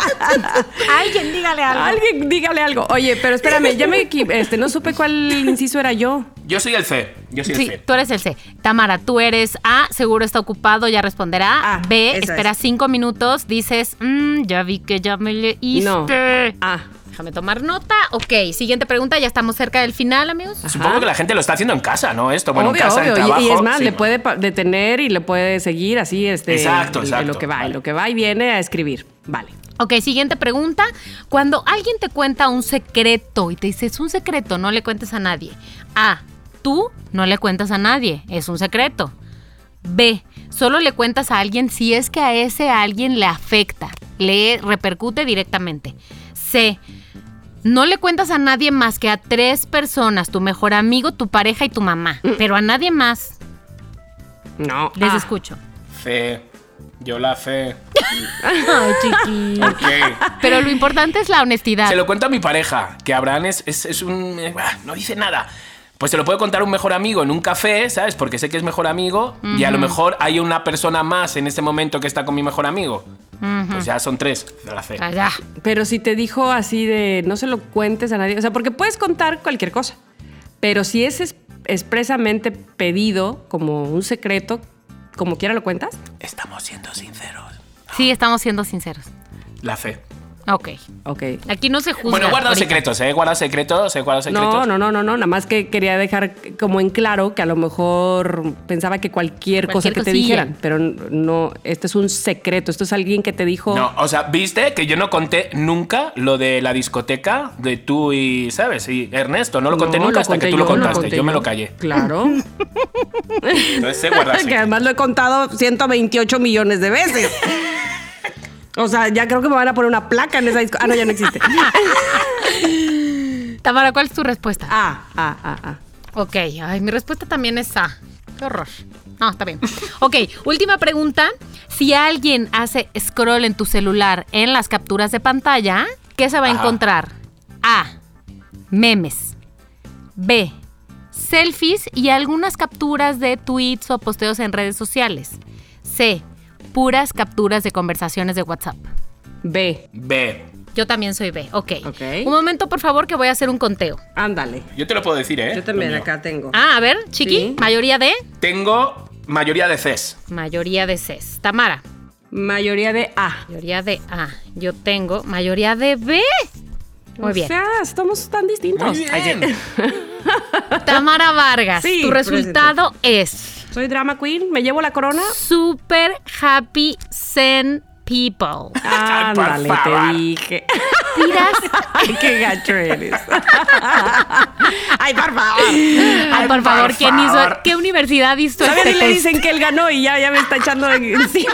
Alguien dígale algo. Alguien dígale algo. Oye, pero espérame, ya me este, no supe cuál inciso era yo. Yo soy el C. Yo soy Sí, el C. tú eres el C. Tamara, tú eres A, seguro está ocupado, ya responderá. Ah, B, espera es. cinco minutos, dices, "Mm, ya vi que ya me leíste. No. Ah. Déjame tomar nota. Ok, siguiente pregunta, ya estamos cerca del final, amigos. Supongo que la gente lo está haciendo en casa, ¿no? Esto, bueno, obvio, en casa, obvio. Y- trabajo. y, es más, sí. le puede detener y le puede seguir así, este. Exacto, exacto, lo que va, vale. lo que va y viene a escribir. Vale. Ok, siguiente pregunta. Cuando alguien te cuenta un secreto y te dice, es un secreto, no le cuentes a nadie. A, tú no le cuentas a nadie, es un secreto. B, solo le cuentas a alguien si es que a ese alguien le afecta, le repercute directamente. C, no le cuentas a nadie más que a tres personas, tu mejor amigo, tu pareja y tu mamá, pero a nadie más. No. Les ah. escucho. Fe. Yo la fe. Ay, chiqui. Ok. Pero lo importante es la honestidad. Se lo cuento a mi pareja, que Abraham es, es, es un... eh, bah, no dice nada. Pues se lo puede contar a un mejor amigo en un café, ¿sabes? Porque sé que es mejor amigo y a lo mejor hay una persona más en este momento que está con mi mejor amigo. Pues ya son tres de la fe. Ah, ya. Pero si te dijo así de no se lo cuentes a nadie, o sea, porque puedes contar cualquier cosa, pero si es es- expresamente pedido como un secreto, como quiera lo cuentas. Estamos siendo sinceros. Sí, estamos siendo sinceros. La fe. Ok. Ok. Aquí no se juzga. Bueno, guarda ahorita. secretos, ¿eh? Guarda secretos, ¿eh? Guarda secretos. No, no, no, no, no, nada más que quería dejar como en claro que a lo mejor pensaba que cualquier, cosa que te dijeran, pero no, esto es un secreto, esto es alguien que te dijo... No, o sea, viste que yo no conté nunca lo de la discoteca de tú y, ¿sabes? Y Ernesto, no lo conté No, nunca lo hasta que tú lo contaste. yo me lo callé. Claro. Entonces sé guardar que además lo he contado 128 millones de veces. O sea, ya creo que me van a poner una placa en esa disco. Ah, no, ya no existe. Tamara, ¿cuál es tu respuesta? Ah, ah, ah, ah. Ok, ay, mi respuesta también es A. Qué horror. No, está bien. Ok, última pregunta. Si alguien hace scroll en tu celular en las capturas de pantalla, ¿qué se va a encontrar? A. Memes. B. Selfies y algunas capturas de tweets o posteos en redes sociales. C. Puras capturas de conversaciones de WhatsApp. B. B. Yo también soy B. Ok. Ok. Un momento, por favor, que voy a hacer un conteo. Ándale. Yo te lo puedo decir, ¿eh? Yo también acá tengo. Ah, a ver, Chiqui. Sí. Mayoría de. Tengo mayoría de Cs. Mayoría de Cs. Tamara. Mayoría de A. Mayoría de A. Yo tengo mayoría de B. Muy o bien. sea, estamos tan distintos. Muy Ay, bien. Tamara Vargas. Sí, tu resultado es Soy drama queen, me llevo la corona. Super Happy Zen People. Ándale, Por favor. te dije. Tiras. Ay, qué gacho eres. Ay, por favor. Ay, por favor, por ¿quién hizo? ¿Qué universidad hizo Todavía este le test? dicen que él ganó y ya, ya me está echando de encima.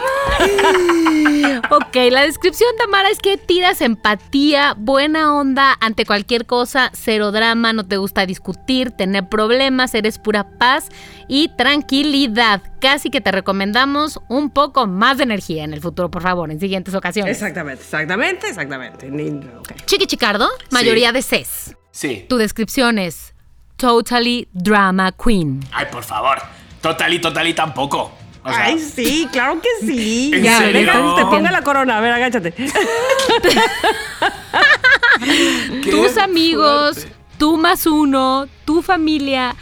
Ok, la descripción, Tamara, es que tiras empatía, buena onda ante cualquier cosa, cero drama, no te gusta discutir, tener problemas, eres pura paz y tranquilidad. Casi que te recomendamos un poco más de energía en el futuro, por favor, en siguientes ocasiones. Exactamente, exactamente, exactamente. Ni- ok. Chiqui Chicardo, mayoría de Cs. Sí. Tu descripción es Totally Drama Queen. Ay, por favor. Total y total y tampoco. O sea, Ay, sí, claro que sí. ¿En ya, serio? te ponga la corona. A ver, agáchate. Tus amigos, fuerte. tú más uno, tu familia,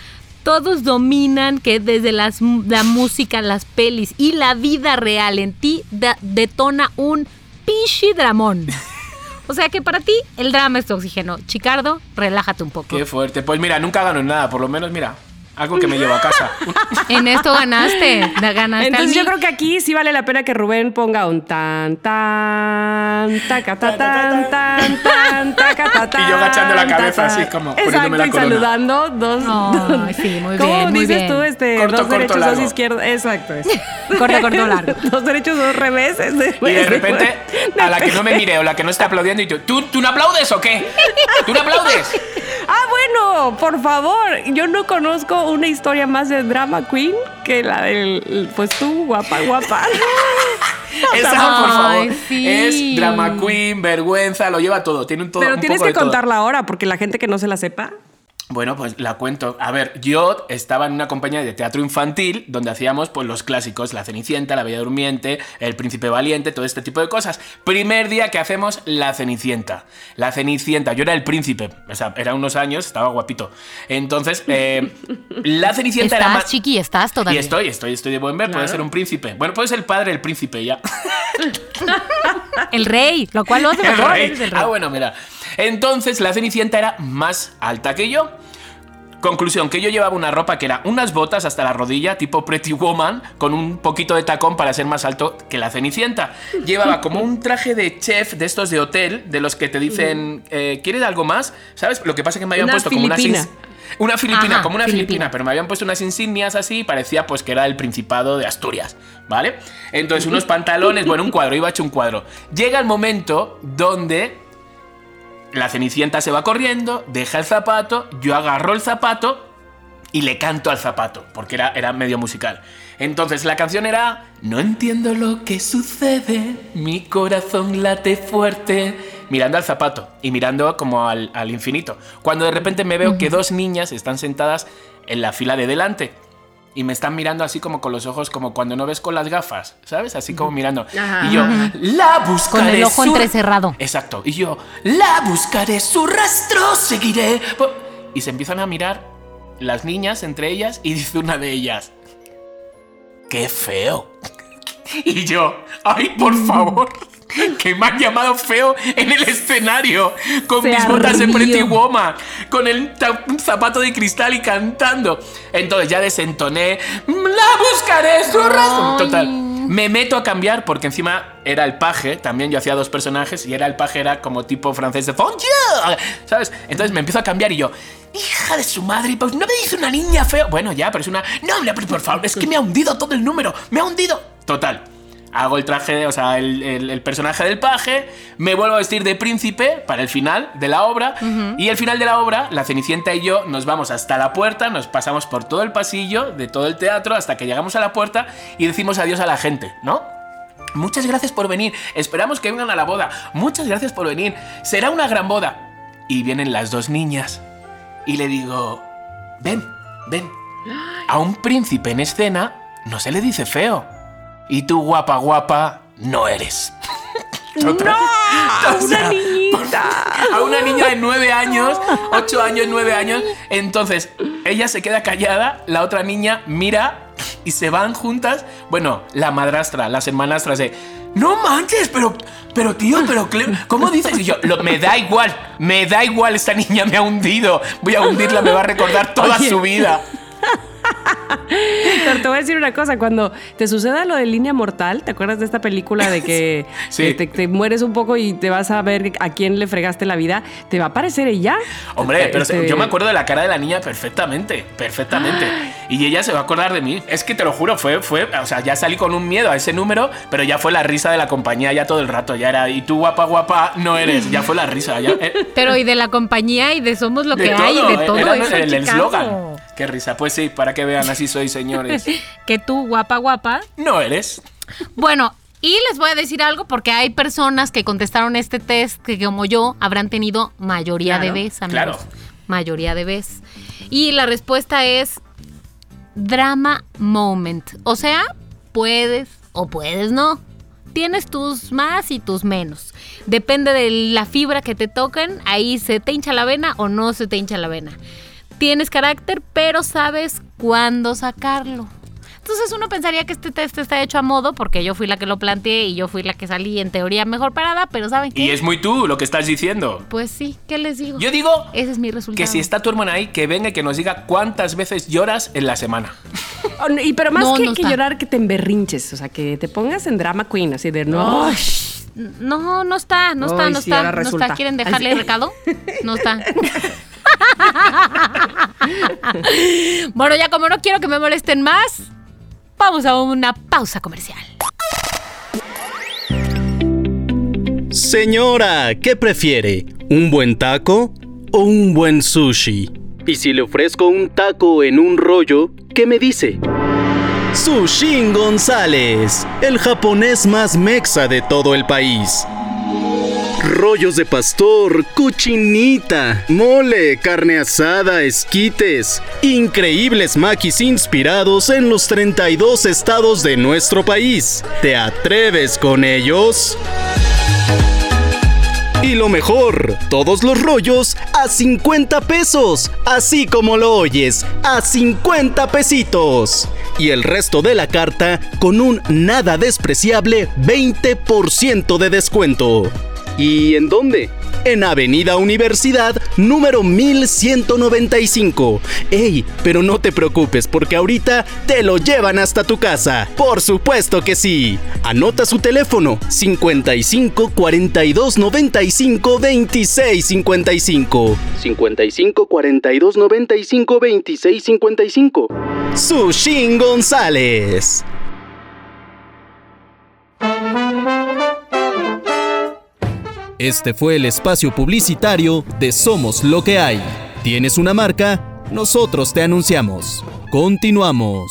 todos dominan que desde las, la música, las pelis y la vida real en ti detona un pinche dramón. O sea que para ti el drama es tu oxígeno. Chicardo, relájate un poco. Qué fuerte. Pues mira, nunca gano nada. Por lo menos, mira, algo que me llevo a casa. En esto ganaste. Ganaste Entonces yo creo que aquí sí vale la pena que Rubén ponga un tan tan taca ta tan tan tan taca ta tan. Y yo agachando la cabeza, así como Exacto, poniéndome la y corona. saludando dos. Ay, sí, muy ¿Cómo bien, dices bien. tú este Corto, dos corto, derechos largo. dos izquierdos? Exacto. Corto, corto, largo. dos derechos dos reveses. Y de repente, a la que no me mire o la que no esté aplaudiendo, y tú, ¿tú, ¿tú no aplaudes o qué? ¿Tú no aplaudes? Ah, bueno, por favor. Yo no conozco una historia más de drama queen que la del pues tú, guapa, guapa. Esa, por Ay, favor, sí. es drama queen, vergüenza, lo lleva todo. Tiene un todo. Pero un tienes poco que contarla ahora porque la gente que no se la sepa. Bueno, pues la cuento. A ver, yo estaba en una compañía de teatro infantil donde hacíamos pues los clásicos, La Cenicienta, La Bella Durmiente, El Príncipe Valiente, todo este tipo de cosas. Primer día que hacemos La Cenicienta. La Cenicienta, yo era el príncipe, o sea, era unos años, estaba guapito. Entonces, eh, La Cenicienta era ¿Estás, más... chiqui? ¿Estás todavía? Y estoy, estoy, estoy de buen ver, puede ser un príncipe. Bueno, puede ser el padre del príncipe ya. El rey, lo cual lo hace El mejor. el rey. Ah, bueno, mira. Entonces la Cenicienta era más alta que yo. Conclusión, que yo llevaba una ropa que era unas botas hasta la rodilla, tipo Pretty Woman, con un poquito de tacón para ser más alto que la Cenicienta. Llevaba como un traje de chef de estos de hotel, de los que te dicen, eh, ¿quieres algo más? ¿Sabes? Lo que pasa es que me habían Una puesto como filipina. unas... ins- Una filipina, Ajá, como una filipina. filipina, pero me habían puesto unas insignias así y parecía pues que era el Principado de Asturias, ¿vale? Entonces unos pantalones, bueno, un cuadro, iba hecho un cuadro. Llega el momento donde la Cenicienta se va corriendo, deja el zapato, yo agarro el zapato y le canto al zapato, porque era, era medio musical. Entonces la canción era No entiendo lo que sucede, mi corazón late fuerte, mirando al zapato y mirando como al, al infinito. Cuando de repente me veo que dos niñas están sentadas en la fila de delante. Y me están mirando así como con los ojos, como cuando no ves con las gafas, ¿sabes? Así como mirando. Ajá. Y yo, la buscaré. Con el ojo su- entrecerrado. Exacto. Y yo, la buscaré, su rastro seguiré. Y se empiezan a mirar las niñas entre ellas y dice una de ellas, ¡qué feo! Y yo, ¡ay, por favor! Que me han llamado feo en el escenario, con Se mis botas de. Pretty Woman, con el zapato de cristal y cantando. Entonces ya desentoné, ¡la buscaré, su rastro! Total. Me meto a cambiar porque encima era el paje, también yo hacía dos personajes y era el paje, era como tipo francés de Bonjour, ¿sabes? Entonces me empiezo a cambiar y yo, hija de su madre, pues no me dice una niña feo. Bueno, ya, pero es una. No, pero por favor, es que me ha hundido todo el número, me ha hundido. Total. Hago el traje, o sea, el, el- el personaje del paje, me vuelvo a vestir de príncipe para el final de la obra. Y al final de la obra, la Cenicienta y yo nos vamos hasta la puerta, nos pasamos por todo el pasillo de todo el teatro hasta que llegamos a la puerta y decimos adiós a la gente, ¿no? Muchas gracias por venir. Esperamos que vengan a la boda. Muchas gracias por venir. Será una gran boda. Y vienen las dos niñas. Y le digo, ven, ven. A un príncipe en escena no se le dice feo. Y tú, guapa, guapa, no eres. Total- o sea, ¡Una niñita! a una niña de 9 años, 8 años, 9 años. Entonces, ella se queda callada, la otra niña mira y se van juntas. Bueno, la madrastra, las hermanastras de. No manches, pero, pero tío, pero ¿cómo dices? Y yo, "Lo- me da igual, me da igual, esta niña me ha hundido. Voy a hundirla, me va a recordar toda Oye. su vida. Pero te voy a decir una cosa, cuando te suceda lo de línea mortal, ¿te acuerdas de esta película de que, Sí. te, te mueres un poco y te vas a ver a quién le fregaste la vida? ¿Te va a aparecer ella? Hombre, pero Este- yo me acuerdo de la cara de la niña perfectamente, perfectamente. Y ella se va a acordar de mí. Es que te lo juro, fue, fue, o sea, ya salí con un miedo a ese número, pero ya fue la risa de la compañía ya todo el rato. Ya era, y tú guapa, guapa, no eres. Ya fue la risa, ya. eh, Pero y de la compañía y de somos lo de que hay, todo, de todo era eso, el eslogan. Qué risa. Pues sí, para que vean, así soy, señores. Que tú, guapa, guapa. No eres. Bueno, y les voy a decir algo porque hay personas que contestaron este test que como yo habrán tenido mayoría Claro, de vez, amigos. claro. Mayoría de vez. Y la respuesta es drama moment. O sea, puedes o puedes no. Tienes tus más y tus menos. Depende de la fibra que te toquen, ahí se te hincha la vena o no se te hincha la vena. Tienes carácter, pero sabes cuándo sacarlo. Entonces uno pensaría que este test está hecho a modo porque yo fui la que lo planteé y yo fui la que salí en teoría mejor parada, pero ¿saben qué? Y es muy tú lo que estás diciendo. Pues sí, ¿qué les digo? Yo digo Ese es mi resultado. que si está tu hermana ahí, que venga y que nos diga cuántas veces lloras en la semana. Oh, no, Y pero más No, que, no que llorar, que te emberrinches, o sea, que te pongas en drama queen, así de no. No, no está, no está, no sí, está, ahora no está. ¿Quieren dejarle sí. recado? No está. bueno, ya como no quiero que me molesten más, vamos a una pausa comercial. Señora, ¿qué prefiere? ¿Un buen taco o un buen sushi? Y si le ofrezco un taco en un rollo, ¿qué me dice? Sushin González, el japonés más mexa de todo el país. Rollos de pastor, cochinita, mole, carne asada, esquites. Increíbles maquis inspirados en los 32 estados de nuestro país. ¿Te atreves con ellos? Y lo mejor, todos los rollos a 50 pesos, así como lo oyes, a 50 pesitos. Y el resto de la carta con un nada despreciable 20% de descuento. ¿Y en dónde? En Avenida Universidad número 1195. Ey, pero no te preocupes porque ahorita te lo llevan hasta tu casa. Por supuesto que sí. Anota su teléfono 55 42 95 26 55. 55 42 95 26 55. Sushin González. Este fue el espacio publicitario de Somos lo que hay. ¿Tienes una marca? Nosotros te anunciamos. Continuamos.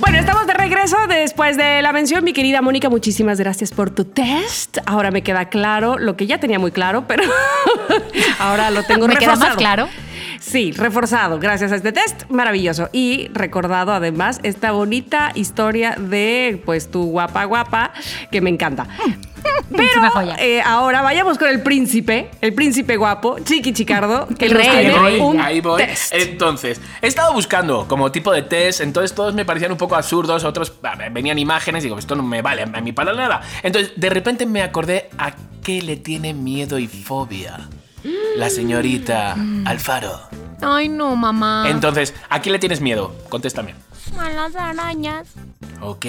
Bueno, estamos de regreso después de la mención. Mi querida Mónica, muchísimas gracias por tu test. Ahora me queda claro lo que ya tenía muy claro, pero ahora lo tengo ¿Me queda más claro? Sí, reforzado gracias a este test. Maravilloso. Y recordado además esta bonita historia de pues tu guapa guapa que me encanta. Pero eh, ahora vayamos con el príncipe, el príncipe guapo, Chiqui Chicardo, que El rey, Ahí voy, un ahí voy. test. Entonces, he estado buscando como tipo de test, entonces todos me parecían un poco absurdos, otros ah, venían imágenes y digo, esto no me vale a mí para nada. Entonces, de repente me acordé a qué le tiene miedo y fobia la señorita Alfaro. Ay, no, mamá. Entonces, ¿a qué le tienes miedo? Contéstame. A las arañas. Ok.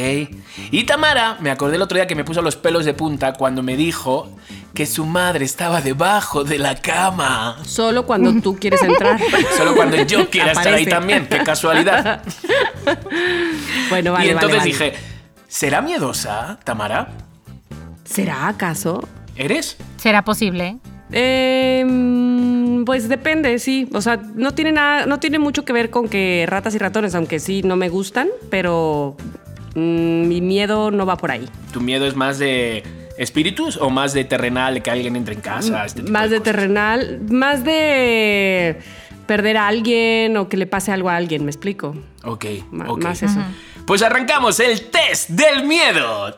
Y Tamara, me acordé el otro día que me puso los pelos de punta cuando me dijo que su madre estaba debajo de la cama. Solo cuando tú quieres entrar. Solo cuando yo quiera estar ahí también, qué casualidad. Bueno, vale, y entonces vale, vale. dije, ¿será miedosa, Tamara? ¿Será acaso? ¿Eres? ¿Será posible? Eh, mm, pues depende, sí. O sea, no tiene nada, no tiene mucho que ver con que ratas y ratones, aunque sí no me gustan, pero mm, mi miedo no va por ahí. ¿Tu miedo es más de espíritus o más de terrenal, de que alguien entre en casa? este tipo más de terrenal, más de perder a alguien o que le pase algo a alguien, ¿me explico? Ok, Ma- ok. Más eso. Pues arrancamos el test del miedo.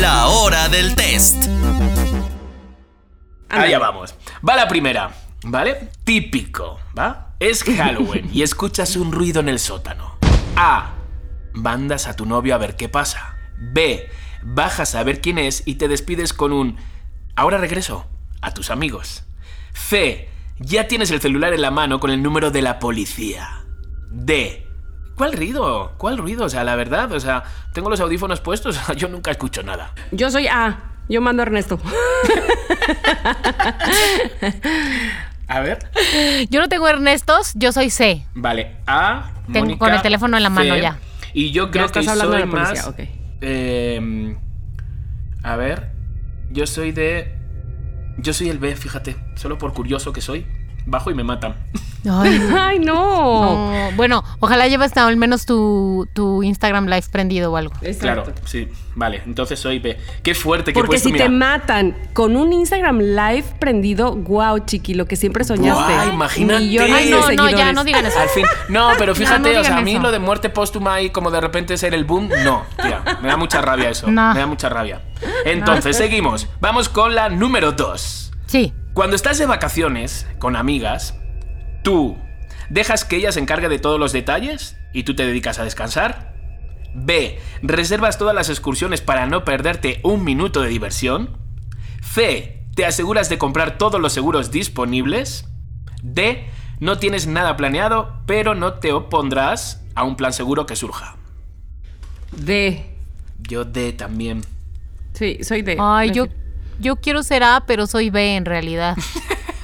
La hora del test. Allá vamos. Va la primera, ¿vale? Típico, ¿va? Es Halloween y escuchas un ruido en el sótano. A. Mandas a tu novio a ver qué pasa. B. Bajas a ver quién es y te despides con un ahora regreso a tus amigos. C. Ya tienes el celular en la mano con el número de la policía. D. ¿Cuál ruido? ¿Cuál ruido? O sea, la verdad, o sea, tengo los audífonos puestos, yo nunca escucho nada. Yo soy A. Yo mando a Ernesto. A ver. Yo no tengo Ernestos, yo soy C. Vale, A. Tengo Mónica, con el teléfono en la mano C, ya. Y yo creo estás que hablando soy de la policía, más. eh, a ver. Yo soy de. Yo soy el B, fíjate. Solo por curioso que soy. Bajo y me matan. Ay, Ay, no. no. Bueno, ojalá lleves al menos tu, tu Instagram Live prendido o algo. Exacto. Claro, sí. Vale, entonces soy B. Qué fuerte que Porque puesto, si mira. te matan con un Instagram live prendido, wow, chiqui, lo que siempre soñaste. Guau, imagínate. Millones Ay, de no, no, ya no digan eso. Al fin. No, pero fíjate, no o sea, digan a mí eso. lo de muerte póstuma y como de repente ser el boom, no, tía. Me da mucha rabia eso. No. Me da mucha rabia. Entonces, seguimos. Vamos con la número 2. Sí. Cuando estás de vacaciones con amigas, tú dejas que ella se encargue de todos los detalles y tú te dedicas a descansar. B. Reservas todas las excursiones para no perderte un minuto de diversión. C. Te aseguras de comprar todos los seguros disponibles. D. No tienes nada planeado, pero no te opondrás a un plan seguro que surja. D. Yo D también. Sí, soy D. Ay, yo, yo quiero ser A, pero soy B en realidad.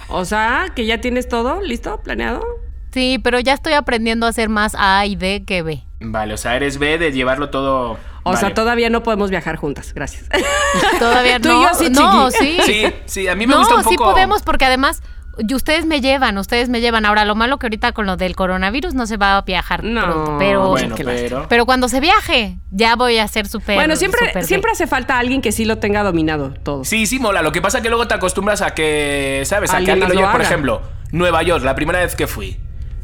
O sea, que ya tienes todo listo, planeado. Sí, pero ya estoy aprendiendo a ser más A y D que B. Vale, o sea, eres B de llevarlo todo. O sea, todavía no podemos viajar juntas, gracias. Todavía Tú y no. yo sí, no, sí. Sí, sí, a mí me no, gusta un poco. sí podemos porque además y ustedes me llevan, ustedes me llevan. Ahora, lo malo que ahorita con lo del coronavirus no se va a viajar No, pronto, pero, Bueno, pero. pero cuando se viaje, ya voy a ser súper bueno, siempre, siempre hace falta alguien que sí lo tenga dominado todo. Sí, sí, mola. Lo que pasa es que luego te acostumbras a que, ¿sabes? A que Alguien lo lleve. Por ejemplo, Nueva York, la primera vez que fui.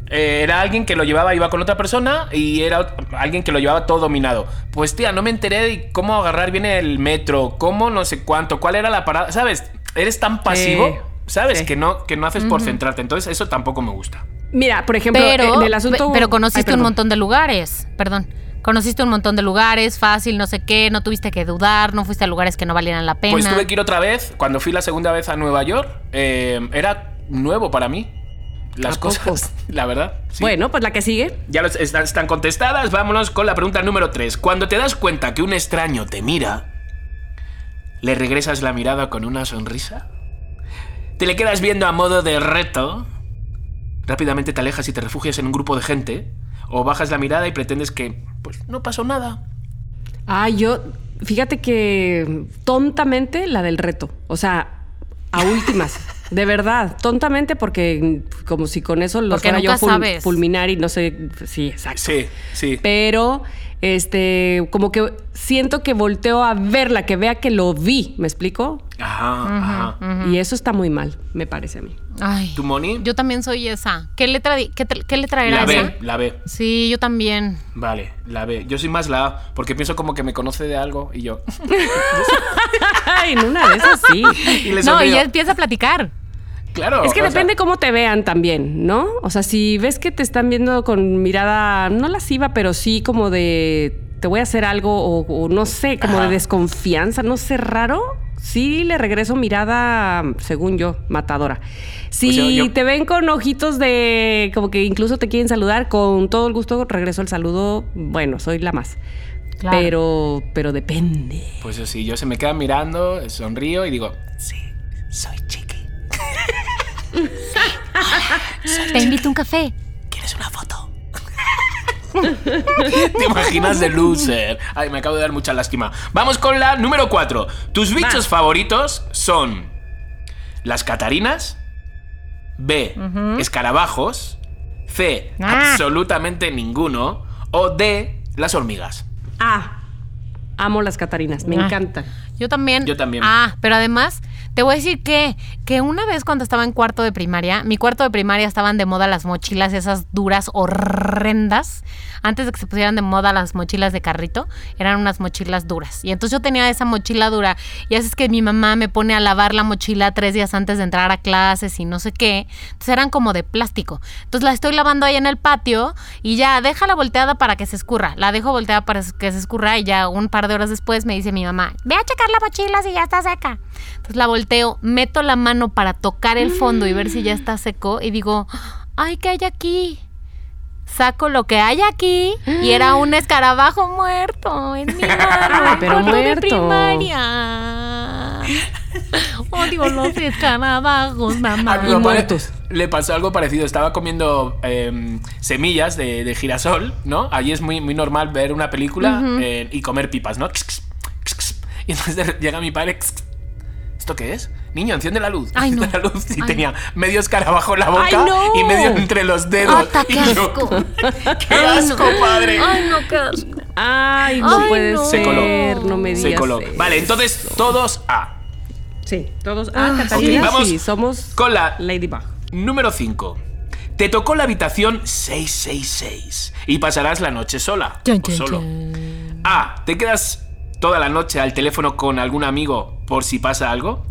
eh, era alguien que lo llevaba, iba con otra persona y era alguien que lo llevaba todo dominado. Pues tía, no me enteré de cómo agarrar bien el metro, cómo no sé cuánto, cuál era la parada. ¿Sabes? Eres tan pasivo, ¿sabes? sí. Que, no, que no haces por centrarte. Entonces, eso tampoco me gusta. Mira, por ejemplo, pero, en el asunto. pe- pero Ay, conociste un montón de lugares, perdón. Conociste un montón de lugares, fácil, no sé qué, no tuviste que dudar, no fuiste a lugares que no valieran la pena. Pues tuve que ir otra vez. Cuando fui la segunda vez a Nueva York, eh, era nuevo para mí. Las cosas, la verdad. sí. Bueno, pues la que sigue. Ya los- están, están contestadas. Vámonos con la pregunta número 3. Cuando te das cuenta que un extraño te mira, ¿le regresas la mirada con una sonrisa? ¿Te le quedas viendo a modo de reto? ¿Rápidamente te alejas y te refugias en un grupo de gente? ¿O bajas la mirada y pretendes que, pues, no pasó nada? Ah, yo, fíjate que tontamente la del reto. O sea, a últimas. de verdad, tontamente porque como si con eso los fuera yo nunca ful- sabes. fulminar y no sé. Sí, exacto. Sí, sí. Pero, este, como que siento que volteo a verla, que vea que lo vi, ¿me explico? Ajá, ajá. Y eso está muy mal, me parece a mí. Ay, ¿Tu Moni? yo también soy esa. ¿Qué letra, qué, qué letra era La esa? B, la B. Sí, yo también. Vale, la B. Yo soy más la A, porque pienso como que me conoce de algo y yo. Ay, en una de esas sí. y No, y ya empieza a platicar. Claro. Es que sea, depende cómo te vean también, ¿no? O sea, si ves que te están viendo con mirada, no lasciva, pero sí como de te voy a hacer algo o, o no sé, como Ajá. de desconfianza, no sé, raro. Sí le regreso mirada, según yo, matadora. Si O sea, yo- te ven con ojitos de como que incluso te quieren saludar, con todo el gusto regreso el saludo. Bueno, soy la más. Claro. Pero, pero depende. Pues sí, yo se me queda mirando, sonrío y digo, sí, soy chiqui. Te invito a un café. ¿Quieres una foto? ¿Te imaginas de loser? Ay, me acabo de dar mucha lástima. Vamos con la número 4. Tus bichos favoritos son las catarinas, B, escarabajos, C, Ah. absolutamente ninguno, o D, las hormigas. Ah, amo las Catarinas, me Ah. encantan. Yo también. Yo también. Ah, pero además, te voy a decir que, que una vez cuando estaba en cuarto de primaria, mi cuarto de primaria estaban de moda las mochilas esas duras, horrendas. Antes de que se pusieran de moda las mochilas de carrito, eran unas mochilas duras. Y entonces yo tenía esa mochila dura. Y así es que mi mamá me pone a lavar la mochila tres días antes de entrar a clases y no sé qué. Entonces eran como de plástico. Entonces la estoy lavando ahí en el patio y ya, déjala volteada para que se escurra. La dejo volteada para que se escurra y ya un par de horas después me dice mi mamá, ve a checar la mochila si ya está seca. Entonces la volteo, meto la mano para tocar el fondo y ver si ya está seco y digo, ay, ¿qué hay aquí? Saco lo que hay aquí y era un escarabajo muerto en mi mano. en Pero cuarto de muerto. primaria. Odio los escarabajos, mamá. A mi y papá le- muertos. Le pasó algo parecido. Estaba comiendo em, semillas de, de girasol, ¿no? Allí es muy, muy normal ver una película eh, y comer pipas, ¿no? Y entonces llega mi padre. ¿Esto qué es? Niño, enciende la luz. Ay, no. La luz y Ay. tenía medio escarabajo en la boca Ay, no. y medio entre los dedos. ¡Ata, qué asco! ¡Qué asco, padre! Ay, no, qué asco. Ay, no Ay, puede no. ser. Se coló. No me digas. Se coló. eso. Vale, entonces todos A. Sí, todos. Ah, Ah, Catalina, ok, vamos sí, somos con la- Ladybug. Número 5. Te tocó la habitación 666 y pasarás la noche sola o solo. A. ¿Te quedas toda la noche al teléfono con algún amigo por si pasa algo?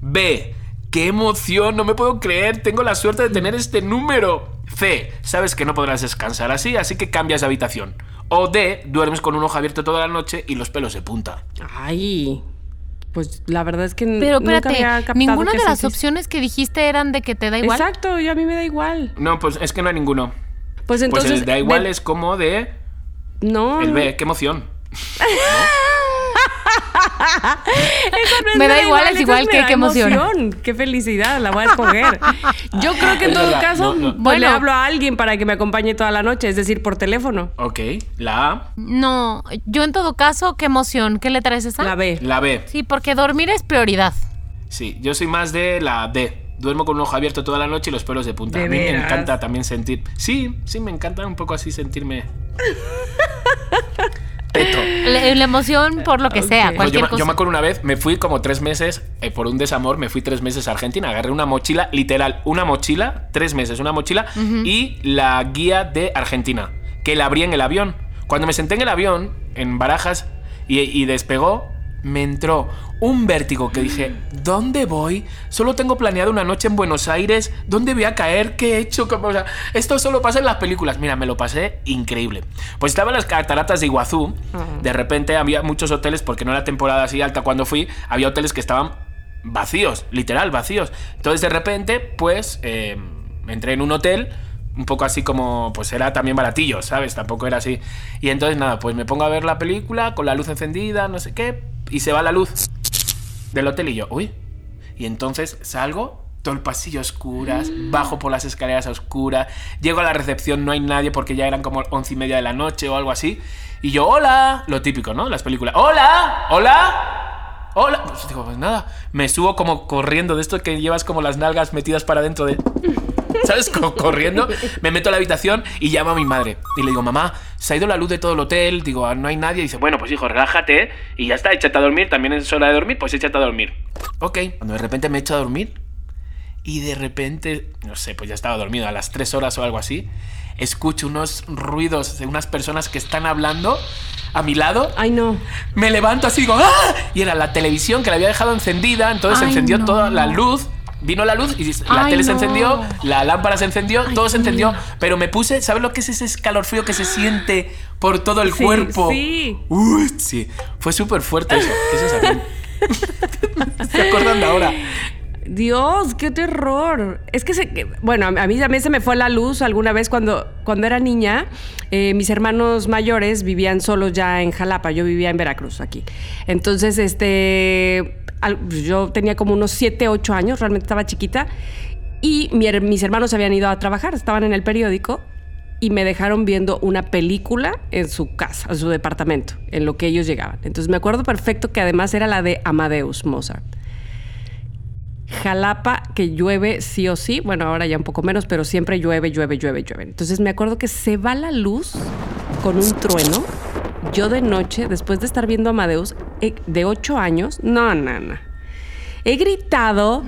B. ¡Qué emoción! No me puedo creer. Tengo la suerte de tener este número. C. Sabes que no podrás descansar así, así que cambias de habitación. O D. Duermes con un ojo abierto toda la noche y los pelos de punta. Ay. Pues la verdad es que Pero nunca espérate, había captado ninguna que de las opciones que dijiste eran de que te da igual. Exacto, y a mí me da igual. No, pues es que no hay ninguno. Pues entonces. pues el da igual de- es como de No. el B. ¡Qué emoción! Eso no Me da igual, es igual que qué emoción. Qué felicidad, la voy a escoger. Yo creo que en Es todo verdad, caso, no, no. Bueno. le hablo a alguien para que me acompañe toda la noche, es decir, por teléfono. Ok. La A. No, yo en todo caso, qué emoción. ¿Qué letra es esa? La B. La B. Sí, porque dormir es prioridad. Sí, yo soy más de la D. Duermo con un ojo abierto toda la noche y los pelos de punta. ¿De a mí me encanta también sentir. Sí, sí, me encanta un poco así sentirme. La, la emoción por lo que sea, Ok. No, cualquier yo, me- cosa. yo me acuerdo una vez, me fui como tres meses eh, por un desamor, me fui tres meses a Argentina, agarré una mochila, literal, una mochila, tres meses, una mochila y la guía de Argentina, que la abrí en el avión. Cuando me senté en el avión, en Barajas, y, y despegó, me entró un vértigo que dije, ¿dónde voy? Solo tengo planeado una noche en Buenos Aires, ¿dónde voy a caer? ¿Qué he hecho? O sea, esto solo pasa en las películas. Mira, me lo pasé increíble. Pues estaba en las cataratas de Iguazú, de repente había muchos hoteles, porque no era temporada así alta cuando fui, había hoteles que estaban vacíos, literal, vacíos. Entonces de repente, pues, eh, entré en un hotel, un poco así como, pues era también baratillo, ¿sabes? Tampoco era así. Y entonces nada, pues me pongo a ver la película con la luz encendida, no sé qué, y se va la luz del hotel y yo, uy. Y entonces salgo, todo el pasillo a oscuras, bajo por las escaleras a oscuras, llego a la recepción, no hay nadie porque ya eran como once y media de la noche o algo así. Y yo, hola, lo típico, ¿no? Las películas, hola, hola, hola. Pues digo, pues nada, me subo como corriendo de esto que llevas como las nalgas metidas para dentro de... ¿Sabes? Corriendo, me meto a la habitación y llamo a mi madre. Y le digo, mamá, se ha ido la luz de todo el hotel. Digo, "Ah, no hay nadie. Y dice, bueno, pues hijo, relájate y ya está, échate a dormir. También es hora de dormir, pues échate a dormir. Ok. Cuando de repente me echo a dormir y de repente, no sé, pues ya estaba dormido a las 3 horas o algo así. Escucho unos ruidos de unas personas que están hablando a mi lado. Ay, no. Me levanto así, digo, ¡ah! Y era la televisión que la había dejado encendida, entonces Ay, encendió no. toda la luz. Vino la luz y la Ay, tele se encendió, la lámpara se encendió, todo se encendió, pero me puse, ¿sabes lo que es ese escalofrío que se siente por todo el Sí, cuerpo? sí. Sí, fue súper fuerte eso. ¿Qué sensación? ¿Se acuerdan de ahora? Dios, qué terror. Es que, se, que- bueno, a mí también se me fue la luz alguna vez cuando, cuando era niña. eh, mis hermanos mayores vivían solos ya en Jalapa. Yo vivía en Veracruz, aquí. Entonces, este, yo tenía como unos 7, 8 años, realmente estaba chiquita. Y mi mis hermanos habían ido a trabajar, estaban en el periódico y me dejaron viendo una película en su casa, en su departamento, en lo que ellos llegaban. Entonces me acuerdo perfecto que además era la de Amadeus Mozart. Jalapa, que llueve sí o sí, bueno, ahora ya un poco menos, pero siempre llueve, llueve, llueve, llueve. Entonces me acuerdo que se va la luz con un trueno. Yo de noche, después de estar viendo Amadeus, eh, de 8 años, no, no, no. He gritado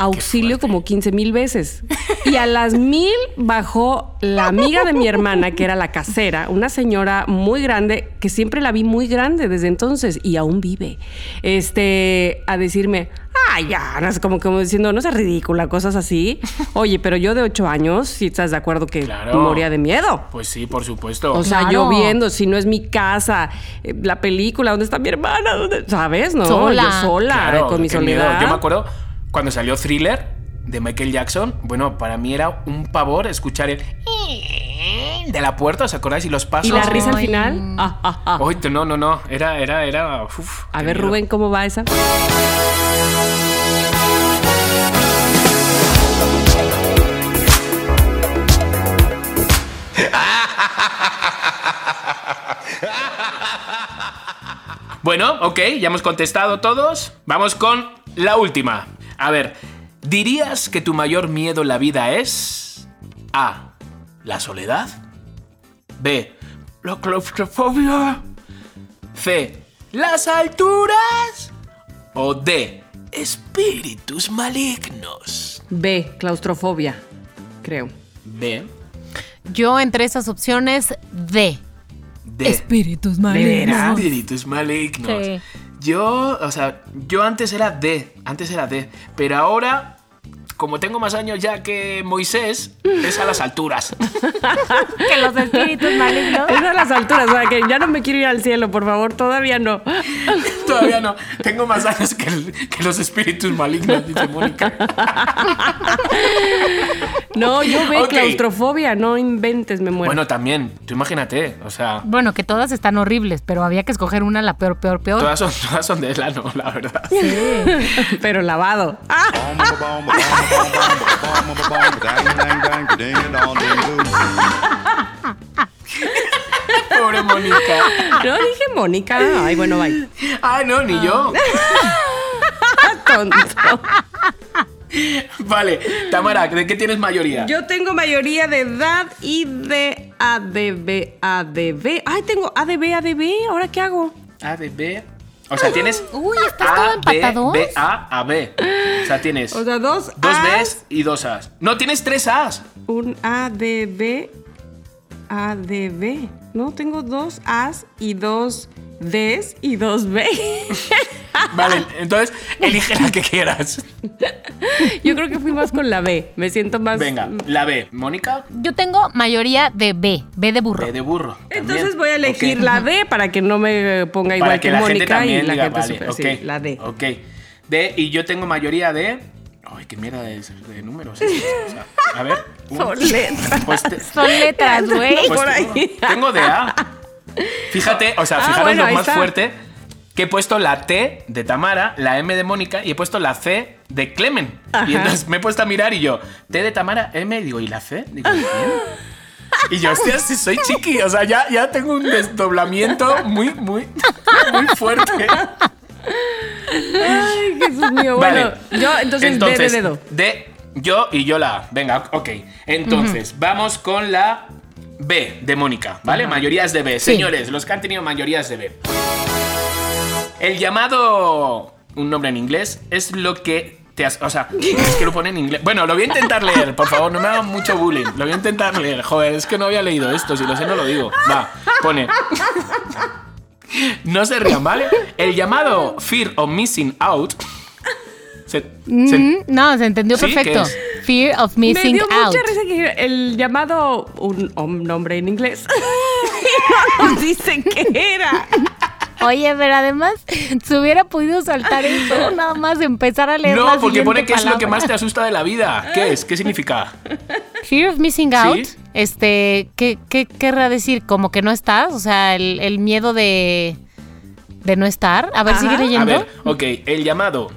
auxilio como 15 mil veces. Y a las mil bajó la amiga de mi hermana, que era la casera, una señora muy grande, que siempre la vi muy grande desde entonces y aún vive, este, a decirme, ay, ya, como, como diciendo, no seas ridícula, cosas así. Oye, pero yo de 8 años, si estás de acuerdo que Claro. moría de miedo. Pues sí, por supuesto. O sea, Claro. yo viendo, si no es mi casa, eh, la película, ¿dónde está mi hermana? ¿Dónde- ¿Sabes? No, Sola. yo sola, Claro, con mi miedo. soledad. Yo me acuerdo cuando salió Thriller de Michael Jackson. Bueno, para mí era un pavor escuchar el de la puerta, ¿os acordáis? Y los pasos. ¿Y la risa al final? Ah, ah, ah. Uy, no, no, no. Era, era, era. uf, A ver, miedo. Rubén, ¿cómo va esa? Bueno, ok, ya hemos contestado todos. Vamos con la última. A ver, ¿dirías que tu mayor miedo en la vida es A. La soledad. B. La claustrofobia. C. Las alturas. O D. Espíritus malignos. B, claustrofobia, creo. B. Yo entre esas opciones, D. D. Espíritus veras? Espíritus malignos. Sí. Yo, o sea, yo antes era D, antes era D, pero ahora, como tengo más años ya que Moisés, es a las alturas. Que los espíritus malignos. Es a las alturas, o sea, que ya no me quiero ir al cielo, por favor, todavía no. Todavía no, tengo más años que, el- que los espíritus malignos, dice Mónica. No, yo veo Ok. claustrofobia, no inventes, me muero. Bueno, también, tú imagínate, o sea, Bueno, que todas están horribles, pero había que escoger una, la peor, peor, peor. todas son, todas son de lano, la verdad. pero lavado. Ah, Pobre Mónica. no dije Mónica. Ay, bueno, bye. Ah, no, ni yo. Tonto. Vale, Tamara, ¿de qué tienes mayoría? Yo tengo mayoría de edad y de ADB, ADB. Ay, tengo ADB, ADB. ¿Ahora qué hago? A, B, B. O sea, tienes Uy, ¿estás todo empatados? B, A, A, B. O sea, tienes O sea, dos dos As, Bs y dos As. No, tienes tres As. Un ADB, ADB. No, tengo dos As y dos Ds y dos B. Vale, entonces elige la que quieras. Yo creo que fui más con la B. Me siento más. Venga, la B. Mónica, Yo tengo mayoría de B, B de burro. B de burro. también. Entonces voy a elegir la D para que no me ponga igual Para que, que, la gente Mónica también y la diga, gente vale, super- ok. sí, la D. Ok. D, y yo tengo mayoría de. Ay, qué mierda de, de números. o sea, a ver. Son letras. Pues te- Son letras, güey. Pues tengo-. Tengo de A. Fíjate, o sea, Ah, fijaros bueno, lo más está. fuerte que he puesto la T de Tamara, la M de Mónica y he puesto la C de Clemen. Ajá. Y entonces me he puesto a mirar y yo, T de Tamara, M, y digo, ¿y la C? Digo. Y yo, hostia, si soy chiqui, o sea, ya, ya tengo un desdoblamiento muy, muy, muy fuerte. Ay, Jesús mío. Vale. Bueno, yo entonces, D de dedo. de yo y yo la A. Venga, ok. Entonces, vamos con la B de Mónica, ¿vale? Mayorías de B. Señores, los que han tenido mayorías de B. El llamado, un nombre en inglés, es lo que te has... O sea, es que lo pone en inglés. Bueno, lo voy a intentar leer, por favor, no me hagan mucho bullying. Lo voy a intentar leer. Joder, es que no había leído esto, si lo sé no lo digo. Va, pone... No se rían, ¿vale? El llamado Fear of Missing Out... se- se- Mm, no, se entendió ¿Sí? perfecto. ¿Qué Fear of Me missing dio out. mucha risa que el llamado, un nombre en inglés, y no nos dicen qué era. Oye, pero además se hubiera podido saltar eso, nada más empezar a leer la No, porque pone que es lo que más te asusta de la vida. ¿Qué es? ¿Qué significa? Fear of missing out, Sí. este, ¿qué, qué querrá decir? ¿Como que no estás? O sea, el, el miedo de, de no estar. A ver, Ajá. sigue A leyendo. ver, ok, el llamado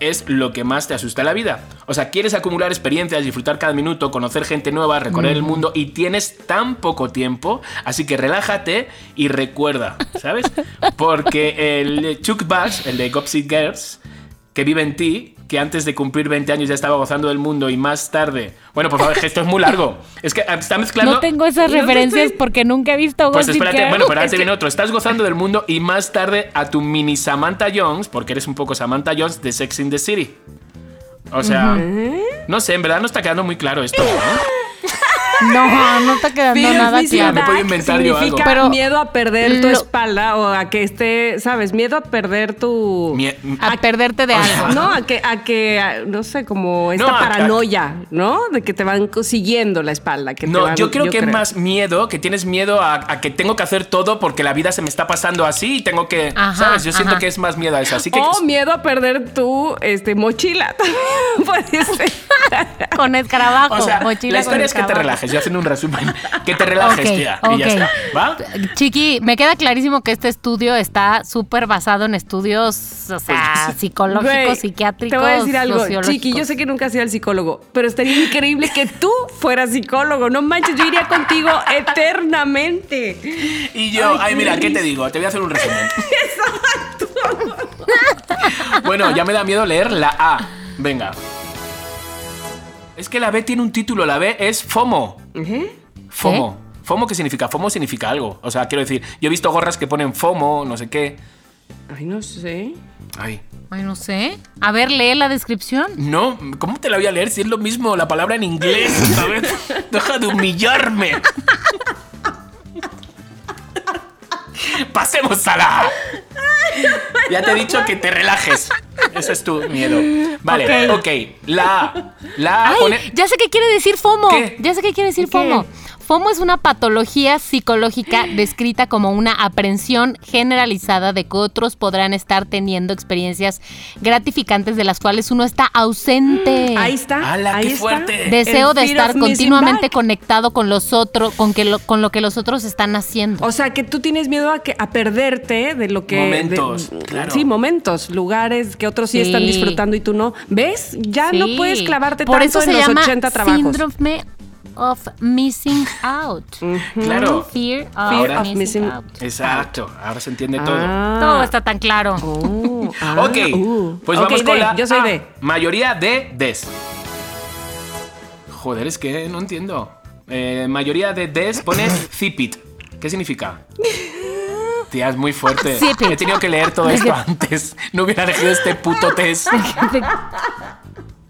es lo que más te asusta en la vida. O sea, quieres acumular experiencias, disfrutar cada minuto, conocer gente nueva, recorrer el mundo y tienes tan poco tiempo, así que relájate y recuerda, ¿sabes? Porque el Chuck Bass, el de Gossip Girls, que vive en ti, que antes de cumplir 20 años ya estaba gozando del mundo y más tarde... Bueno, por favor, esto es muy largo. Es que está mezclando... No tengo esas referencias estoy- porque nunca he visto Pues espérate, Girl. bueno, pero ahora Es te que- viene otro. Estás gozando del mundo y más tarde a tu mini Samantha Jones, porque eres un poco Samantha Jones de Sex in the City. O sea, no sé, en verdad no está quedando muy claro esto. ¿no? No, no está quedando Fear nada claro. me puedo inventar yo algo. Pero miedo a perder tu espalda o a que esté, ¿sabes? Miedo a perder tu... Mie- A perderte de algo. No, a que, a que, a- no sé, como esta No, a- paranoia, ¿no? De que te van siguiendo la espalda. Que te No, van- yo creo que es más miedo, que tienes miedo a, a que tengo que hacer todo porque la vida se me está pasando así y tengo que, Ajá, ¿sabes? Yo siento ajá. que es más miedo a eso. Así que O miedo a perder tu este, mochila también puede ser. Con escarabajo. o sea, mochila la con historia es que te escarabajo. Relajes. Yo haciendo un resumen. Que te relajes, Ok, tía. Y ya está. ¿Va? Chiqui, me queda clarísimo que este estudio está súper basado en estudios, o sea, Pues, psicológicos, Güey, psiquiátricos. Te voy a decir algo. Chiqui, yo sé que nunca has ido al psicólogo, pero estaría increíble que tú fueras psicólogo. No manches, yo iría contigo eternamente. Y yo, ay, Ay, mira, qué ¿qué te digo? Te voy a hacer un resumen. bueno, ya me da miedo leer la A. Venga. Es que la B tiene un título, la B es FOMO. FOMO. ¿FOMO qué significa? FOMO significa algo. O sea, quiero decir, yo he visto gorras que ponen FOMO, no sé qué. Ay, no sé. Ay. Ay, no sé. A ver, lee la descripción. No, ¿cómo te la voy a leer si es lo mismo la palabra en inglés? ¿Sabes? Deja de humillarme. Pasemos a la A. Ya te he dicho que te relajes. Ese es tu miedo. Vale, ok. La A. La A Ay, pone. ya sé qué quiere decir FOMO. ¿Qué? Ya sé qué quiere decir ¿Qué? FOMO. FOMO es una patología psicológica descrita como una aprensión generalizada de que otros podrán estar teniendo experiencias gratificantes de las cuales uno está ausente. Ahí está. ¡Hala, ahí qué está. fuerte! Deseo El de estar continuamente conectado con los otros, con, que lo, con lo que los otros están haciendo. O sea, que tú tienes miedo a, que, a perderte de lo que... Momentos, de- claro. Sí, momentos, lugares que otros sí, Sí. están disfrutando y tú no. ¿Ves? Ya no puedes clavarte Por tanto eso se en los llama 80 trabajos. síndrome of missing out. Claro. Fear of Ahora- missing, Missing- out. Exacto. Ahora se entiende todo. Ah. Todo está tan claro. Oh, ah, Ok, uh. pues vamos con D, la Yo soy A. de. Mayoría de des. Joder, es que no entiendo. Eh, mayoría de des pone zipit. ¿Qué significa? Tía, es muy fuerte. Zip. He tenido que leer todo esto antes. No hubiera elegido este puto test.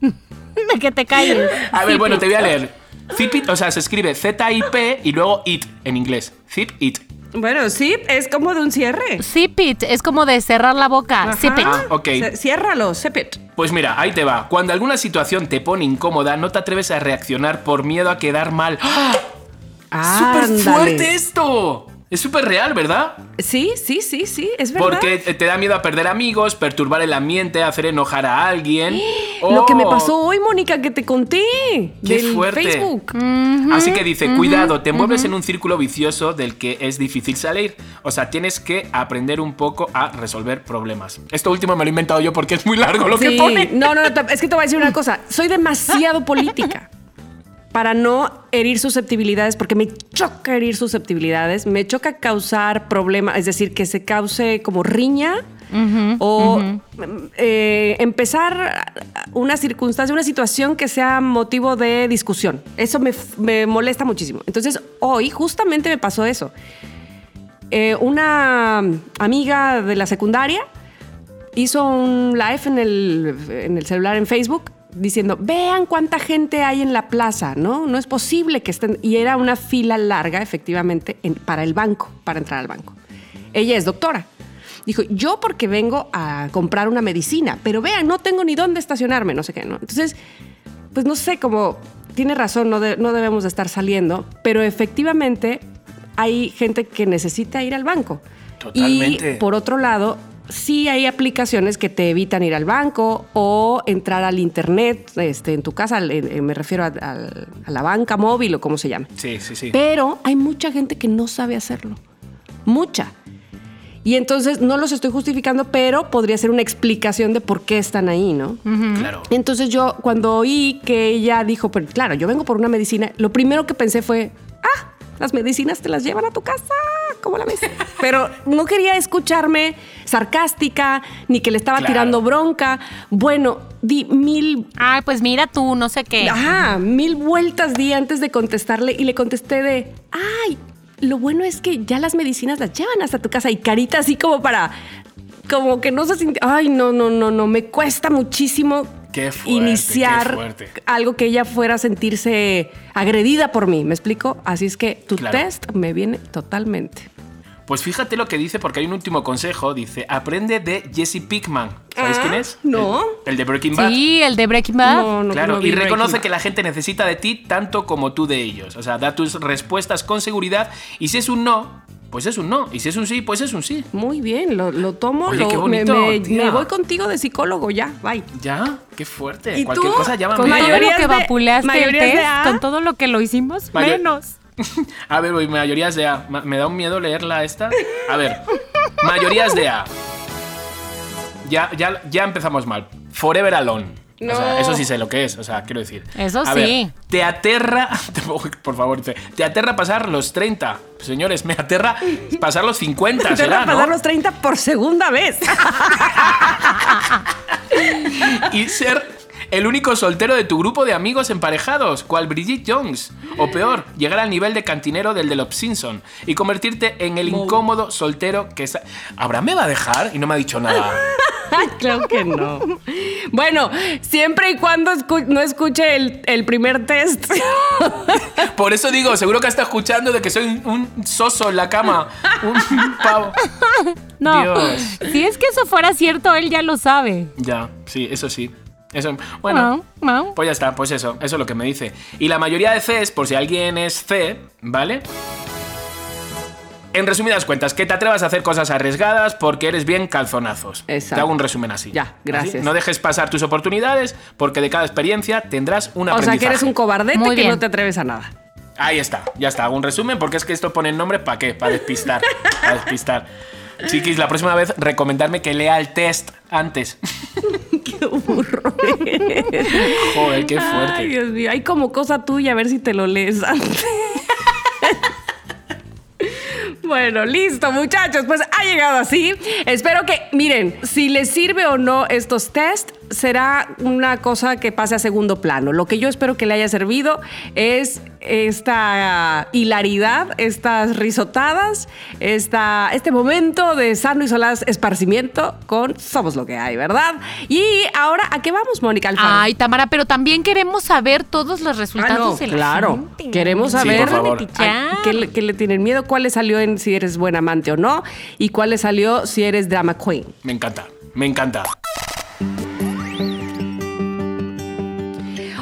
De que te calles. A ver, bueno, te voy a leer. Zipit, o sea, se escribe Z-I-P y luego it en inglés. Zip it. Bueno, sí, es como de un cierre. Zip it, es como de cerrar la boca. Ajá. Zip it. Ah, ok. C- Ciérralo, zip it. Pues mira, ahí te va. Cuando alguna situación te pone incómoda, no te atreves a reaccionar por miedo a quedar mal. ¡Ah! ¡Súper fuerte esto! Es súper real, ¿verdad? Sí, sí, sí, sí, es verdad. Porque te da miedo a perder amigos, perturbar el ambiente, hacer enojar a alguien. Lo que me Oh, pasó hoy, Mónica, que te conté Qué del fuerte. Facebook. Así que dice, cuidado, te mueves en un círculo vicioso del que es difícil salir. O sea, tienes que aprender un poco a resolver problemas. Esto último me lo he inventado yo porque es muy largo lo que pone. no, no, no, es que te voy a decir una cosa. Soy demasiado política para no herir susceptibilidades, porque me choca herir susceptibilidades, me choca causar problemas, es decir, que se cause como riña o eh, empezar una circunstancia, una situación que sea motivo de discusión. Eso me, me molesta muchísimo. Entonces, hoy justamente me pasó eso. Eh, una amiga de la secundaria hizo un live en el, en el celular en Facebook diciendo, vean cuánta gente hay en la plaza, ¿no? No es posible que estén... Y era una fila larga, efectivamente, en- para el banco, para entrar al banco. Ella es doctora. Dijo, yo porque vengo a comprar una medicina, pero vean, no tengo ni dónde estacionarme, no sé qué, ¿no? Entonces, pues no sé, como tiene razón, no, de- no debemos de estar saliendo, pero efectivamente hay gente que necesita ir al banco. Totalmente. Y por otro lado, sí hay aplicaciones que te evitan ir al banco o entrar al internet este, en tu casa, me refiero a, al- a la banca móvil o como se llame. Sí, sí, sí. Pero hay mucha gente que no sabe hacerlo. Mucha. Y entonces no los estoy justificando, pero podría ser una explicación de por qué están ahí, ¿no? Claro. Entonces yo cuando oí que ella dijo, pero claro, yo vengo por una medicina, lo primero que pensé fue, ah, las medicinas te las llevan a tu casa, ¿cómo la ves? Pero no quería escucharme sarcástica, ni que le estaba Claro. tirando bronca. Bueno, di mil Ay, pues mira tú, no sé qué. Ajá, mil vueltas di antes de contestarle y le contesté de, ay, lo bueno es que ya las medicinas las llevan hasta tu casa y carita así como para, como que no se sintió, ay, no, no, no, no, me cuesta muchísimo Qué fuerte, iniciar qué fuerte. algo que ella fuera a sentirse agredida por mí, ¿me explico? Así es que tu Claro. test me viene totalmente. Pues fíjate lo que dice, porque hay un último consejo. Dice, aprende de Jesse Pickman. ¿Sabéis Ah, quién es? no. El, el de Breaking Bad. Sí, el de Breaking Bad. No, no, Claro, no y reconoce Breaking que la gente necesita de ti tanto como tú de ellos. O sea, da tus respuestas con seguridad y si es un no, pues es un no. Y si es un sí, pues es un sí. Muy bien, lo, lo tomo, Oye, lo- qué me- bonito, me, voy contigo de psicólogo ya, bye. Ya, qué fuerte. ¿Y Cualquier tú? cosa llámame. Con todo lo que vapuleaste el test, con todo lo que lo hicimos, Mayor- menos. A ver, voy, mayorías de A. Ma- Me da un miedo leerla esta. A ver, mayorías de A. Ya, ya, ya empezamos mal. Forever Alone. O sea, No. eso sí sé lo que es. O sea, quiero decir. Eso A sí. ver, te aterra. Por favor, dice, te aterra pasar los 30. Señores, me aterra pasar los 50. Te será, van a ¿no? pasar los 30 por segunda vez. y ser el único soltero de tu grupo de amigos emparejados, cual Bridget Jones. O peor, llegar al nivel de cantinero del de los Simpson y convertirte en el incómodo soltero que... sa- ¿Abraham me va a dejar? Y no me ha dicho nada. Claro que no. Bueno, siempre y cuando escu- no escuche el, el primer test. Por eso digo, seguro que está escuchando de que soy un, un soso en la cama. Un pavo. No, Dios. si es que eso fuera cierto, él ya lo sabe. Ya, sí, eso sí. Eso, bueno, No, no. Pues ya está, pues eso, eso es lo que me dice. Y la mayoría de Cs, por si alguien es C, ¿vale? En resumidas cuentas, que te atrevas a hacer cosas arriesgadas porque eres bien calzonazos. Exacto. Te hago un resumen así. Ya, Así. gracias. No dejes pasar tus oportunidades porque de cada experiencia tendrás un o sea, que eres un cobardete Muy que bien. no te atreves a nada. Ahí está, ya está, hago un resumen porque es que esto pone el nombre para qué, para despistar, para despistar. Chiquis, la próxima vez recomendarme que lea el test antes. Qué burro. Joder, qué fuerte. Ay, Dios mío. Hay como cosa tuya, a ver si te lo lees antes. Bueno, listo, muchachos. Pues ha llegado así. Espero que, miren, si les sirve o no estos test, será una cosa que pase a segundo plano. Lo que yo espero que le haya servido es esta hilaridad, estas risotadas, esta, este momento de sano y solaz esparcimiento con Somos lo que hay, ¿verdad? Y ahora, ¿a qué vamos, Mónica Alfaro? Ay, Tamara, pero también queremos saber todos los Ah, resultados no, la claro. gente. Queremos saber a- qué, le, qué le tienen miedo, cuál le salió en si eres buen amante o no, y cuál le salió si eres drama queen. Me encanta, me encanta.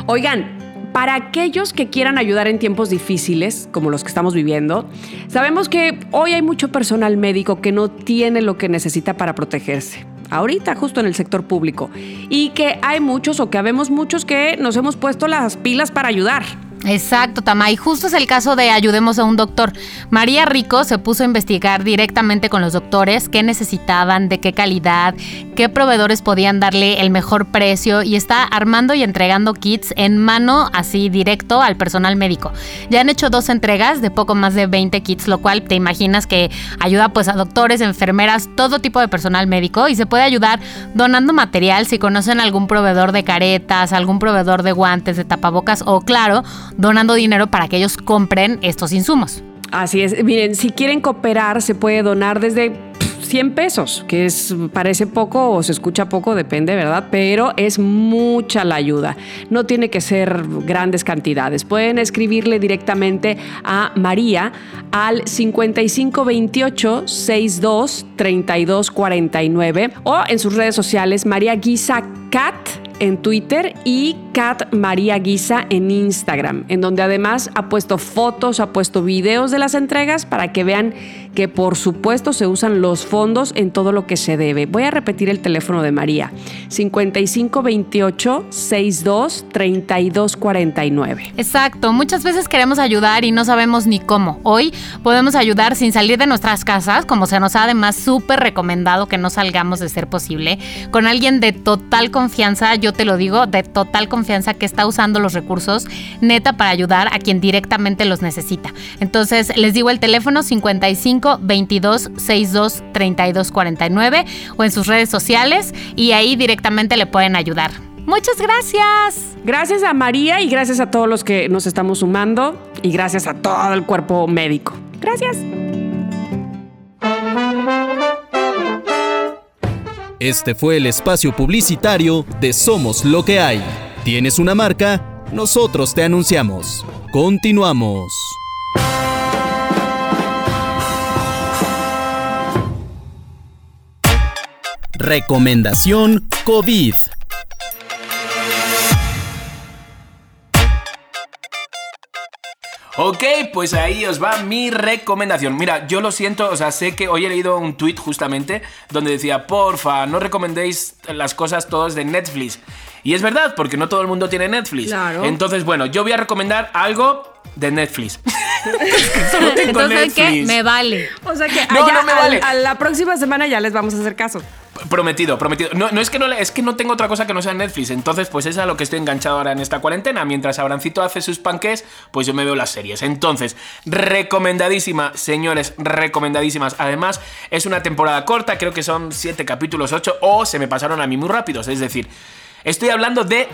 Oigan, para aquellos que quieran ayudar en tiempos difíciles, como los que estamos viviendo, sabemos que hoy hay mucho personal médico que no tiene lo que necesita para protegerse. Ahorita, justo en el sector público. Y que hay muchos o que habemos muchos que nos hemos puesto las pilas para ayudar. Exacto, Tama. Y justo es el caso de Ayudemos a un doctor. María Rico se puso a investigar directamente con los doctores qué necesitaban, de qué calidad, qué proveedores podían darle el mejor precio y está armando y entregando kits en mano así directo al personal médico. Ya han hecho dos entregas de poco más de 20 kits, lo cual te imaginas que ayuda pues a doctores, enfermeras, todo tipo de personal médico y se puede ayudar donando material si conocen algún proveedor de caretas, algún proveedor de guantes, de tapabocas o claro, donando dinero para que ellos compren estos insumos. Así es. Miren, si quieren cooperar, se puede donar desde pff, 100 pesos, que es parece poco o se escucha poco, depende, ¿verdad? Pero es mucha la ayuda. No tiene que ser grandes cantidades. Pueden escribirle directamente a María al 5528 62 32 49 o en sus redes sociales María Guisa Cat en Twitter y Kat María Guisa en Instagram, en donde además ha puesto fotos, ha puesto videos de las entregas para que vean que por supuesto se usan los fondos en todo lo que se debe. Voy a repetir el teléfono de María, 5528 62 32 49. Exacto, muchas veces queremos ayudar y no sabemos ni cómo. Hoy podemos ayudar sin salir de nuestras casas, como se nos ha además súper recomendado que no salgamos de ser posible, con alguien de total confianza, te lo digo, de total confianza que está usando los recursos neta para ayudar a quien directamente los necesita. Entonces, les digo el teléfono 55 22 62 32 49 o en sus redes sociales y ahí directamente le pueden ayudar. Muchas gracias. Gracias a María y gracias a todos los que nos estamos sumando y gracias a todo el cuerpo médico. Gracias. Este fue el espacio publicitario de Somos lo que hay. ¿Tienes una marca? Nosotros te anunciamos. Continuamos. Recomendación COVID. Ok, pues ahí os va mi recomendación. Mira, yo lo siento, o sea, sé que hoy he leído un tweet justamente donde decía, porfa, no recomendéis las cosas todas de Netflix. Y es verdad, porque no todo el mundo tiene Netflix. Claro. Entonces, bueno, yo voy a recomendar algo de Netflix. Solo tengo Entonces, ¿qué? Netflix. Me vale. O sea que No, allá no me al- vale. a la próxima semana ya les vamos a hacer caso. Prometido, prometido. No, no es que no es que no tengo otra cosa que no sea Netflix. Entonces, pues es a lo que estoy enganchado ahora en esta cuarentena. Mientras Abrancito hace sus panques, pues yo me veo las series. Entonces, recomendadísima, señores, recomendadísimas. Además, es una temporada corta, creo que son 7 capítulos, 8, o se me pasaron a mí muy rápidos. Es decir, estoy hablando de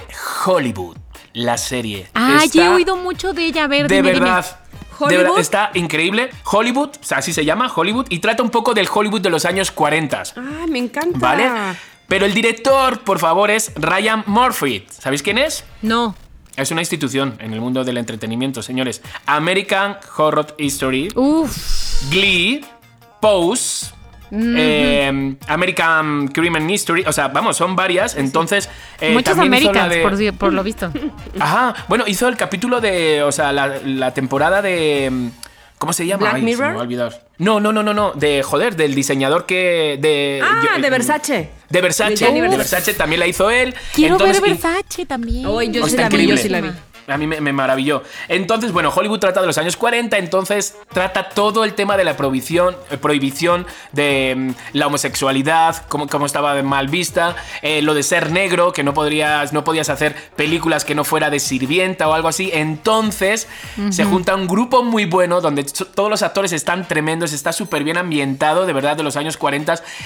Hollywood, la serie. Ah, he oído mucho de ella. A ver, de dime, verdad. ¿Hollywood? verdad, está increíble. Hollywood, o sea, así se llama, Hollywood, y trata un poco del Hollywood de los años 40. Ah, me encanta. ¿Vale? Pero el director, por favor, es Ryan Murphy. ¿Sabéis quién es? No. Es una institución en el mundo del entretenimiento, señores. American Horror History, Uf. Glee, Pose, eh, American Criminal History. O sea, vamos, son varias. Entonces, eh, la Americans, de- por, lo visto. Ajá, bueno, hizo el capítulo de, o sea, la, la temporada de... mm, ¿Cómo se llama? ¿Black Ay, se Mirror? me va a olvidar. No, no, no, no, no. De, joder, del diseñador que... De, Ah, yo- de Versace. De Versace. De Versace. También la hizo él. Quiero Entonces, ver y- Versace también. Yo sí está la vi, yo increíble. sí la vi. A mí me, me maravilló. Entonces, bueno, Hollywood trata de los años 40, entonces trata todo el tema de la prohibición, eh, prohibición de mm, la homosexualidad, cómo, cómo estaba mal vista, eh, lo de ser negro, que no podrías, no podías hacer películas que no fuera de sirvienta o algo así. Entonces, se junta un grupo muy bueno donde todos los actores están tremendos, está súper bien ambientado, de verdad, de los años 40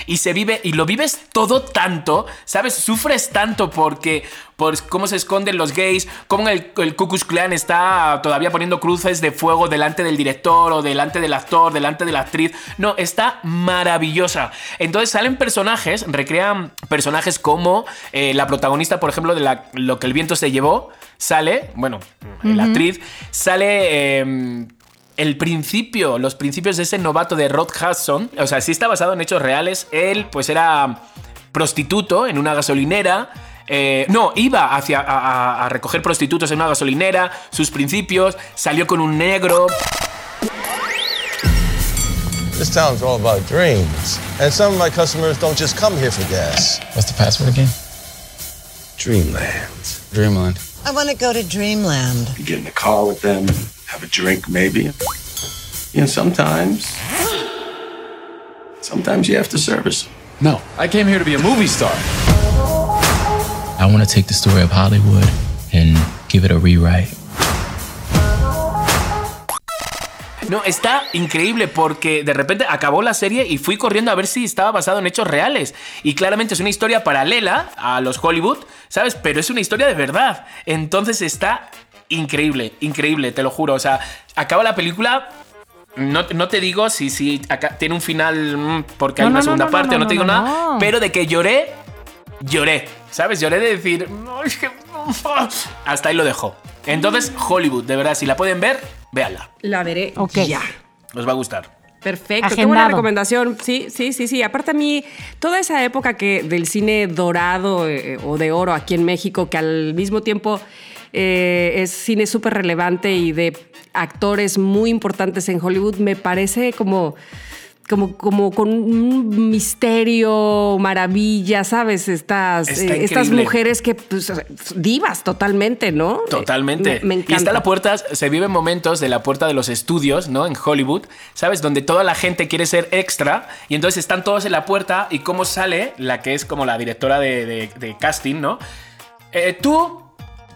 y se vive, y lo vives todo tanto, ¿sabes? Sufres tanto porque por cómo se esconden los gays, cómo el, el Ku Klux Klan está todavía poniendo cruces de fuego delante del director o delante del actor, delante de la actriz. No, está maravillosa. Entonces salen personajes, recrean personajes como eh, la protagonista, por ejemplo, de la- Lo que el viento se llevó, sale, bueno, la actriz, sale... eh, el principio, los principios de ese novato de Rod Hudson, o sea, sí está basado en hechos reales. Él, pues, era prostituto en una gasolinera. Eh, no, iba hacia, a, a- a recoger prostitutos en una gasolinera. Sus principios, salió con un negro. This town's all about dreams. And some of my customers don't just come here for gas. What's the password again? Dreamland. Dreamland. I want to go to Dreamland. You get in the car with them, have a drink maybe. And sometimes, sometimes you have to service them. No, I came here to be a movie star. I want to take the story of Hollywood and give it a rewrite. No, está increíble porque de repente acabó la serie y fui corriendo a ver si estaba basado en hechos reales. Y claramente es una historia paralela a los Hollywood, ¿sabes? Pero es una historia de verdad. Entonces está increíble, increíble, te lo juro. O sea, acaba la película. No, no te digo si, si acá tiene un final mm, porque hay No, una no, segunda no, no, parte, no, no, te digo no, nada. no. Pero de que lloré, lloré. ¿Sabes? Lloré de decir. "No, es que- Hasta ahí lo dejo. Entonces, Hollywood, de verdad, si la pueden ver, véanla. La veré Ok. ya. Os va a gustar. Perfecto, qué buena Agendado. recomendación. Sí, sí, sí, sí. Aparte a mí, toda esa época que del cine dorado eh, o de oro aquí en México, que al mismo tiempo eh, es cine súper relevante y de actores muy importantes en Hollywood, me parece como como, como con un misterio, maravilla, ¿sabes? Estas, eh, estas mujeres que, pues, divas totalmente, ¿no? Totalmente. Me, me Y está encanta. la puerta, se viven momentos de la puerta de los estudios, ¿no? En Hollywood, ¿sabes? Donde toda la gente quiere ser extra y entonces están todos en la puerta y cómo sale la que es como la directora de, de- de casting, ¿no? Eh, tú,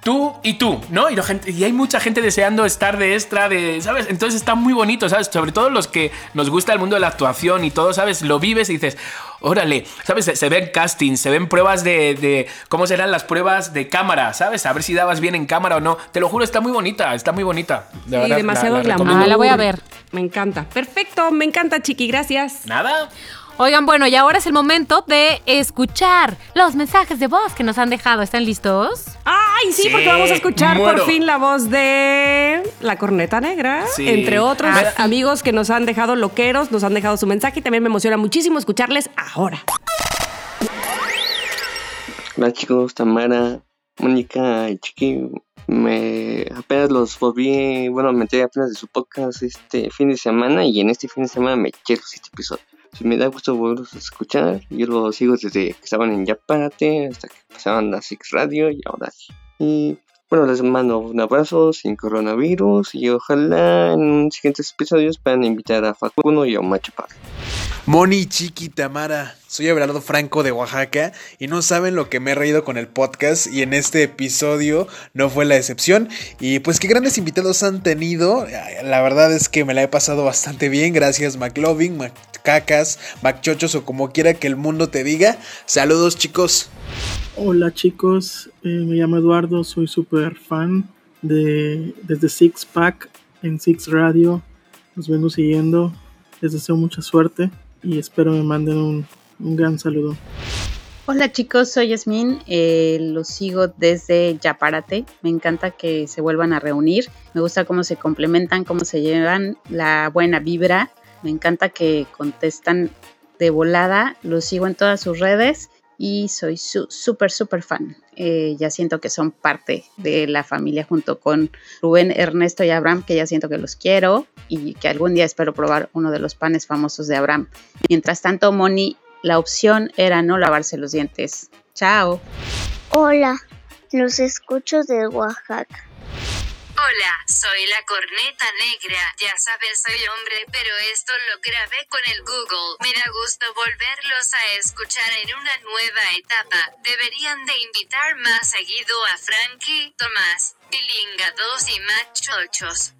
tú y tú, ¿no? Y, la gente- y hay mucha gente deseando estar de extra, de, ¿sabes? Entonces está muy bonito, ¿sabes? Sobre todo los que nos gusta el mundo de la actuación y todo, ¿sabes? Lo vives y dices, órale, ¿sabes? Se, se ven castings, se ven pruebas de, de cómo serán las pruebas de cámara, ¿sabes? A ver si dabas bien en cámara o no. Te lo juro, está muy bonita, está muy bonita. De Y verdad, demasiado la-. Ah, la voy a ver. Me encanta. Perfecto, me encanta, Chiqui, gracias. Nada. Oigan, bueno, y ahora es el momento de escuchar los mensajes de voz que nos han dejado. ¿Están listos? Ay, sí, Sí, porque vamos a escuchar muero. por fin la voz de la corneta negra, Sí. entre otros Ah, amigos que nos han dejado loqueros, nos han dejado su mensaje y también me emociona muchísimo escucharles ahora. Hola chicos, Tamara, Mónica y Chiqui, me apenas los volví, bueno, me enteré apenas de su podcast este fin de semana y en este fin de semana me eché los siete episodios. Sí, me da gusto volverlos a escuchar, yo los sigo desde que estaban en Yapárate hasta que pasaban a Six Radio y ahora aquí. Y bueno, les mando un abrazo sin coronavirus y ojalá en siguientes episodios puedan invitar a Facundo y a Macho Paz. Moni, Chiqui, Tamara, soy Abelardo Franco de Oaxaca y no saben lo que me he reído con el podcast y en este episodio no fue la excepción. Y pues qué grandes invitados han tenido, la verdad es que me la he pasado bastante bien, gracias McLovin, Macacas, Macchochos o como quiera que el mundo te diga, saludos chicos. Hola chicos, eh, me llamo Eduardo, soy súper fan de desde Six Pack en Six Radio. Los vengo siguiendo, les deseo mucha suerte y espero me manden un, un gran saludo. Hola chicos, soy Yasmin, eh, los sigo desde Yapárate, me encanta que se vuelvan a reunir, me gusta cómo se complementan, cómo se llevan, la buena vibra, me encanta que contestan de volada, los sigo en todas sus redes y soy su- súper, súper fan. Eh, ya siento que son parte de la familia junto con Rubén, Ernesto y Abraham, que ya siento que los quiero y que algún día espero probar uno de los panes famosos de Abraham. Mientras tanto, Moni, la opción era no lavarse los dientes. Chao. Hola, los escucho de Oaxaca. Hola, soy la corneta negra. Ya sabes, soy hombre, pero esto lo grabé con el Google. Me da gusto volverlos a escuchar en una nueva etapa. Deberían de invitar más seguido a Frankie, Tomás, Pilinga 2 y Machochos.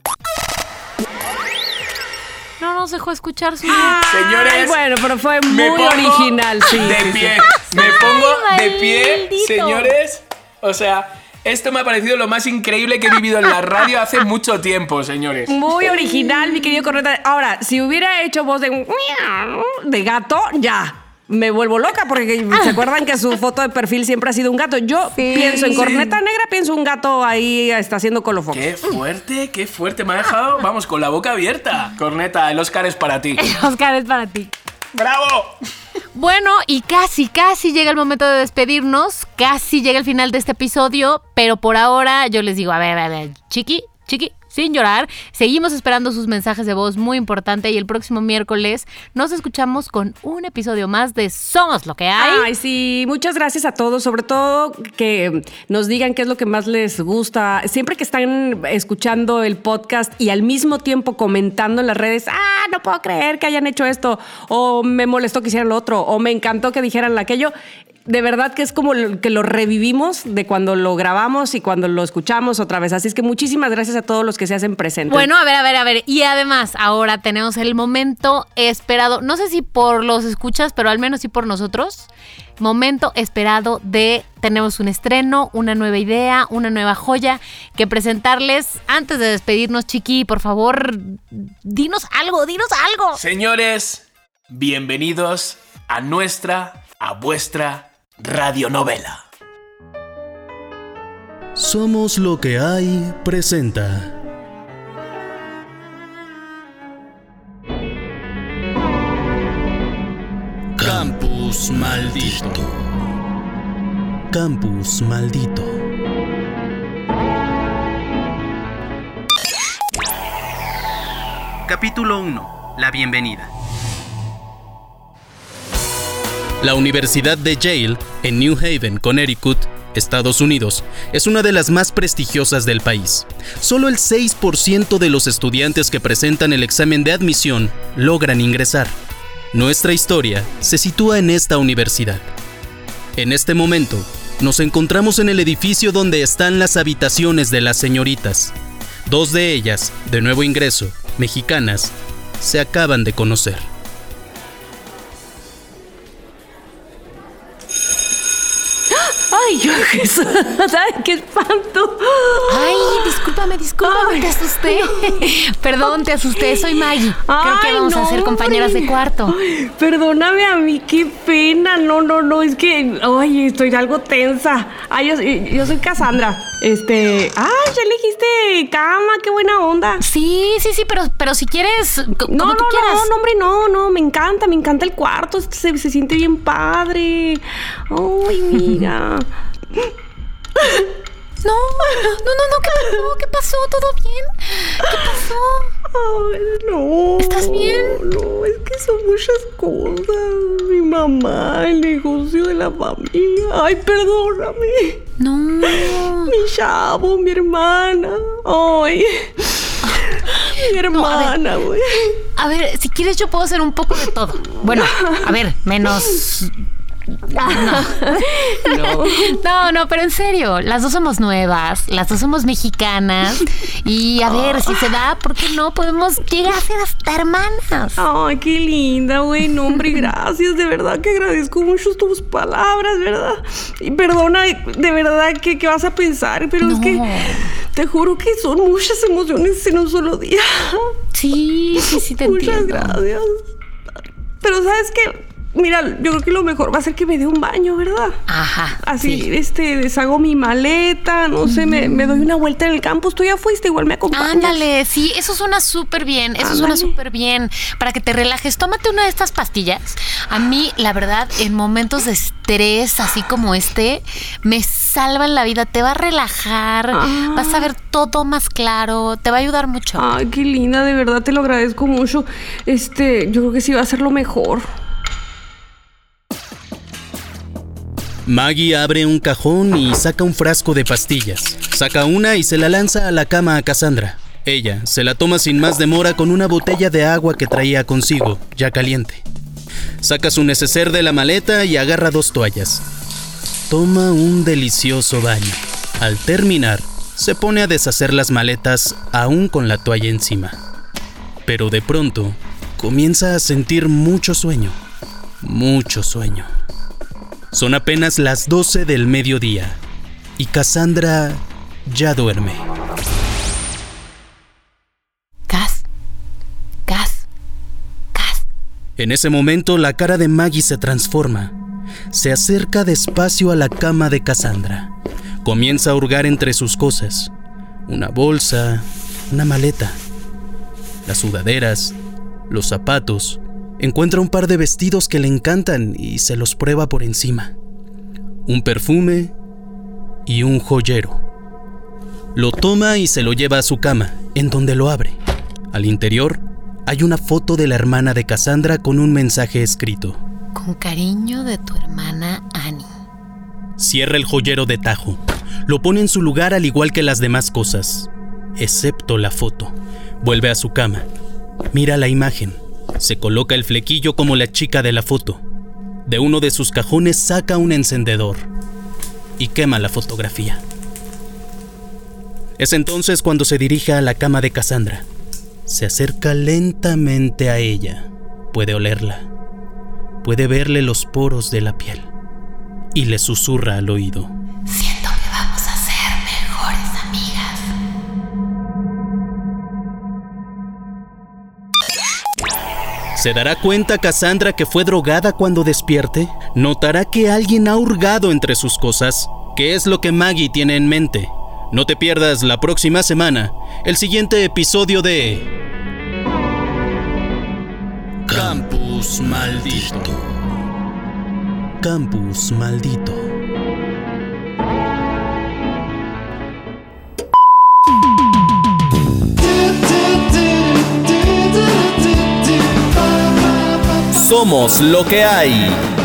No nos dejó escuchar su Señores, Ay, bueno, pero fue muy original, sí. De sí, sí. pie. Me pongo de pie, señores. O sea, esto me ha parecido lo más increíble que he vivido en la radio hace mucho tiempo, señores. Muy original, mi querido corneta. Ahora, si hubiera hecho voz de gato, ya. Me vuelvo loca porque se acuerdan que su foto de perfil siempre ha sido un gato. Yo pienso en Sí. corneta negra, pienso un gato ahí está haciendo colofón. Qué fuerte, qué fuerte. Me ha dejado, vamos, con la boca abierta. Corneta, el Oscar es para ti. Oscar es para ti. ¡Bravo! Bueno, y casi, casi llega el momento de despedirnos, casi llega el final de este episodio, pero por ahora yo les digo, a ver, a ver, chiqui, chiqui, sin llorar, seguimos esperando sus mensajes de voz, muy importante, y el próximo miércoles nos escuchamos con un episodio más de Somos lo que hay. Ay, sí, muchas gracias a todos, sobre todo que nos digan qué es lo que más les gusta. Siempre que están escuchando el podcast y al mismo tiempo comentando en las redes, ah, no puedo creer que hayan hecho esto, o me molestó que hicieran lo otro, o me encantó que dijeran aquello. De verdad que es como lo- que lo revivimos de cuando lo grabamos y cuando lo escuchamos otra vez. Así es que muchísimas gracias a todos los que se hacen presentes. Bueno, a ver, a ver, a ver. Y además, ahora tenemos el momento esperado, no sé si por los escuchas, pero al menos sí por nosotros. Momento esperado de tenemos un estreno, una nueva idea, una nueva joya que presentarles. Antes de despedirnos, Chiqui, por favor, dinos algo, dinos algo. Señores, bienvenidos a nuestra, a vuestra radionovela. Somos lo que hay presenta. Campus maldito. Campus maldito. Capítulo 1. La bienvenida. La Universidad de Yale, en New Haven, Connecticut, Estados Unidos, es una de las más prestigiosas del país. Solo el 6% de los estudiantes que presentan el examen de admisión logran ingresar. Nuestra historia se sitúa en esta universidad. En este momento, nos encontramos en el edificio donde están las habitaciones de las señoritas. Dos de ellas, de nuevo ingreso, mexicanas, se acaban de conocer. Ay, Jesús, ¿sabes qué espanto? Ay, discúlpame, discúlpame, te asusté. Perdón, te asusté, soy Maggie. Creo que Ay, vamos a ser compañeras de cuarto. Perdóname a mí, qué pena. No, no, no, es que, ay, estoy algo tensa. Ay, yo, yo soy Cassandra. Este, ay, ya elegiste cama, qué buena onda. Sí, sí, sí, pero, pero si quieres, No, no, quieras. no, no, hombre, no, no, me encanta, me encanta el cuarto, se, se siente bien padre. Ay, mira. No, no, no, no, ¿qué pasó? ¿Qué pasó? ¿Todo bien? ¿Qué pasó? Ay, no. ¿Estás bien? No, es que son muchas cosas. Mi mamá, el negocio de la familia. Ay, perdóname. No. Mi chavo, mi hermana. Ay. Mi hermana, güey. A ver, si quieres yo puedo hacer un poco de todo. Bueno, a ver, menos... No. no, no, pero en serio, las dos somos nuevas, las dos somos mexicanas y a ver, si se da, ¿por qué no? Podemos llegar a ser hasta hermanas. Ay, qué linda, güey. No, hombre, gracias. De verdad que agradezco mucho tus palabras, ¿verdad? Y perdona, de verdad, que, que vas a pensar, pero es que te juro que son muchas emociones en un solo día. Sí, sí, sí, te Muchas entiendo. gracias. Pero, ¿sabes qué? Mira, yo creo que lo mejor va a ser que me dé un baño, ¿verdad? Ajá. Así, este, deshago mi maleta, no sé, me, me doy una vuelta en el campus. Tú ya fuiste, igual me acompañas. Ándale, sí, eso suena súper bien, eso suena súper bien. Para que te relajes, tómate una de estas pastillas. A mí, la verdad, en momentos de estrés, así como este, me salvan la vida, te va a relajar, Ah. vas a ver todo más claro, te va a ayudar mucho. Ay, qué linda, de verdad te lo agradezco mucho. Este, yo creo que sí va a ser lo mejor. Maggie abre un cajón y saca un frasco de pastillas. Saca una y se la lanza a la cama a Cassandra. Ella se la toma sin más demora con una botella de agua que traía consigo, ya caliente. Saca su neceser de la maleta y agarra dos toallas. Toma un delicioso baño. Al terminar, se pone a deshacer las maletas aún con la toalla encima. Pero de pronto, comienza a sentir mucho sueño. Mucho sueño. Son apenas las 12 del mediodía y Cassandra ya duerme. Gas, gas. En ese momento la cara de Maggie se transforma. Se acerca despacio a la cama de Cassandra. Comienza a hurgar entre sus cosas. Una bolsa, una maleta, las sudaderas, los zapatos. Encuentra un par de vestidos que le encantan y se los prueba por encima. Un perfume y un joyero. Lo toma y se lo lleva a su cama, en donde lo abre. Al interior hay una foto de la hermana de Cassandra con un mensaje escrito. Con cariño de tu hermana Annie. Cierra el joyero de tajo. Lo pone en su lugar al igual que las demás cosas, excepto la foto. Vuelve a su cama. Mira la imagen. Se coloca el flequillo como la chica de la foto. De uno de sus cajones saca un encendedor y quema la fotografía. Es entonces cuando se dirige a la cama de Cassandra. Se acerca lentamente a ella. Puede olerla. Puede verle los poros de la piel. Y le susurra al oído. ¿Se dará cuenta Cassandra que fue drogada cuando despierte? ¿Notará que alguien ha hurgado entre sus cosas? ¿Qué es lo que Maggie tiene en mente? No te pierdas la próxima semana el siguiente episodio de Campus Maldito. Campus Maldito. Somos lo que hay.